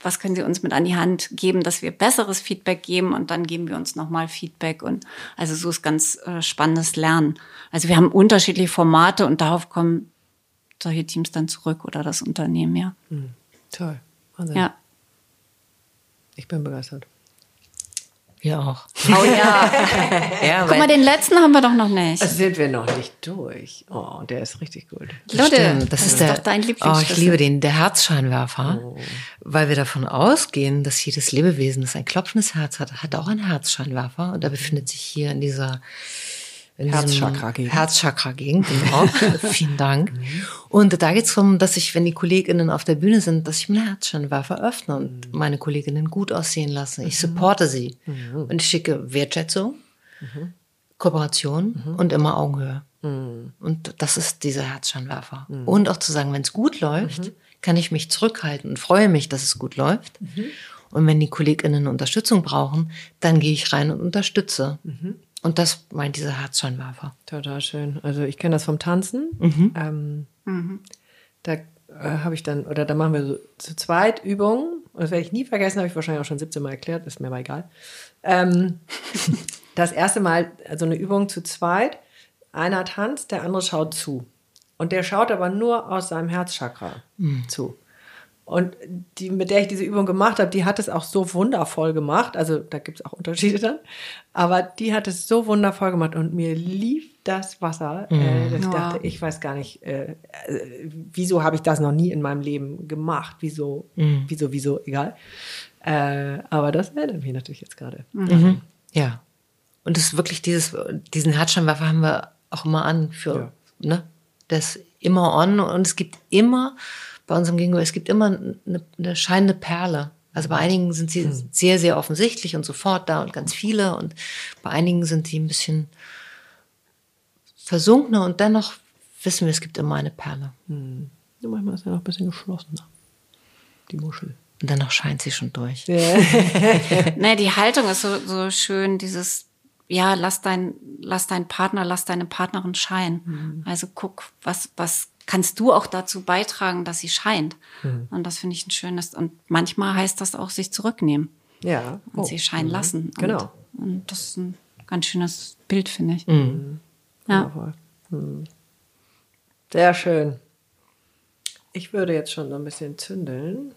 was können Sie uns mit an die Hand geben, dass wir besseres Feedback geben und dann geben wir uns nochmal Feedback und also so ist ganz äh, spannendes Lernen. Also wir haben unterschiedliche Formate und darauf kommen solche Teams dann zurück oder das Unternehmen, ja. Toll. Wahnsinn. Ja. Ich bin begeistert. Wir auch. Oh ja. (laughs) Ja, Guck mal, den letzten haben wir doch noch nicht. Das sind wir noch nicht durch. Oh, der ist richtig gut. Leute, Stimmt, das, ist, doch dein Oh, Lieblingsschlüssel. ich liebe den, der Herzscheinwerfer, weil wir davon ausgehen, dass jedes Lebewesen, das ein klopfendes Herz hat, hat auch einen Herzscheinwerfer und der befindet sich hier in dieser Herzchakra Gegend. Herzchakra Gegend, genau. (laughs) Vielen Dank. Mhm. Und da geht's darum, dass ich, wenn die KollegInnen auf der Bühne sind, dass ich mein Herzscheinwerfer öffne und Mhm. meine Kolleginnen gut aussehen lasse. Ich supporte sie. Und ich schicke Wertschätzung, Kooperation und immer Augenhöhe. Und das ist dieser Herzscheinwerfer. Und auch zu sagen, wenn es gut läuft, kann ich mich zurückhalten und freue mich, dass es gut läuft. Und wenn die KollegInnen Unterstützung brauchen, dann gehe ich rein und unterstütze. Und das meint dieser Herzscheinwerfer. Total schön. Also ich kenne das vom Tanzen. Ähm, Da äh, habe ich dann, oder da machen wir so zu zweit Übungen. Und das werde ich nie vergessen, habe ich wahrscheinlich auch schon 17 Mal erklärt, ist mir aber egal. Ähm, (laughs) das erste Mal, also eine Übung zu zweit. Einer tanzt, der andere schaut zu. Und der schaut aber nur aus seinem Herzchakra zu. Und die, mit der ich diese Übung gemacht habe, die hat es auch so wundervoll gemacht. Also da gibt es auch Unterschiede dann. Aber die hat es so wundervoll gemacht und mir lief das Wasser. Äh, dass ich Ja. dachte, ich weiß gar nicht, äh, äh, wieso habe ich das noch nie in meinem Leben gemacht? Wieso, wieso, wieso, egal. Äh, aber das erinnert mich natürlich jetzt gerade. Ja. Und das ist wirklich dieses, diesen Herzscheinwerfer haben wir auch immer an für, ne? Das ist immer on und es gibt immer bei unserem Gegenüber, es gibt immer eine, eine scheinende Perle. Also bei einigen sind sie sehr, sehr offensichtlich und sofort da und ganz viele und bei einigen sind sie ein bisschen versunkener und dennoch wissen wir, es gibt immer eine Perle. Ja, manchmal ist er noch ein bisschen geschlossener. Die Muschel. Und dennoch scheint sie schon durch. (laughs) Ne, die Haltung ist so, so schön, dieses, ja, lass dein, lass deinen Partner, lass deine Partnerin scheinen. Also guck, was, was kannst du auch dazu beitragen, dass sie scheint. Und das finde ich ein schönes, und manchmal heißt das auch sich zurücknehmen Ja. und Oh. sie scheinen lassen. Und, Genau. Und das ist ein ganz schönes Bild, finde ich. Ja. Ja. Wundervoll. Hm. Sehr schön. Ich würde jetzt schon so ein bisschen zündeln.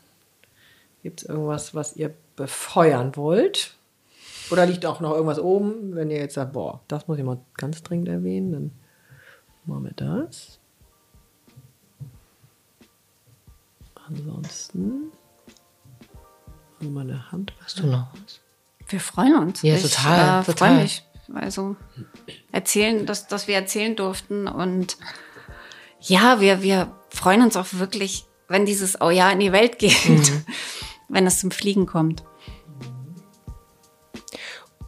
Gibt es irgendwas, was ihr befeuern wollt? Oder liegt auch noch irgendwas oben, wenn ihr jetzt sagt, boah, das muss ich mal ganz dringend erwähnen, dann machen wir das. Ansonsten also meine Hand. Hast du noch was? Wir freuen uns. Ja, ich, total, Äh, total. freue mich. Also erzählen, dass, dass wir erzählen durften und ja, wir, wir freuen uns auch wirklich, wenn dieses Oh ja in die Welt geht, Mhm. (laughs) wenn es zum Fliegen kommt.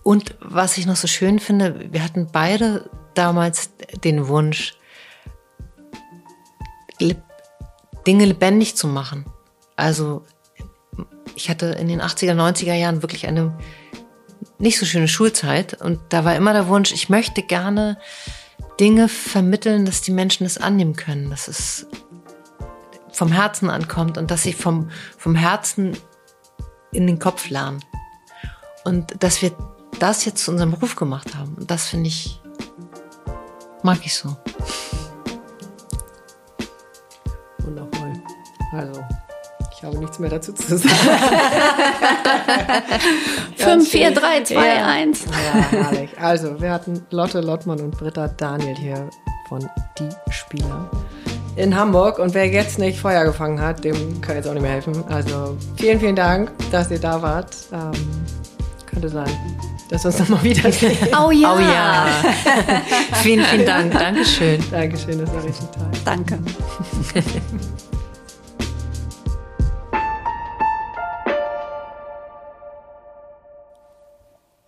Und was ich noch so schön finde, wir hatten beide damals den Wunsch, Dinge lebendig zu machen. Also ich hatte in den 80er, 90er Jahren wirklich eine nicht so schöne Schulzeit und da war immer der Wunsch, ich möchte gerne Dinge vermitteln, dass die Menschen es annehmen können, dass es vom Herzen ankommt und dass sie vom, vom Herzen in den Kopf lernen. Und dass wir das jetzt zu unserem Beruf gemacht haben. Und das finde ich, mag ich so. Also, ich habe nichts mehr dazu zu sagen. 5, 4, 3, 2, 1. Ja, herrlich. Also, wir hatten Lotte Lottmann und Britta Daniel hier von Die Spieler in Hamburg. Und wer jetzt nicht Feuer gefangen hat, dem kann jetzt auch nicht mehr helfen. Also, vielen, vielen Dank, dass ihr da wart. Ähm, könnte sein, dass wir uns nochmal wiedersehen. (laughs) Oh ja. Oh ja. vielen, vielen Dank. (laughs) Dankeschön. Dankeschön, das war richtig toll. Danke. (laughs)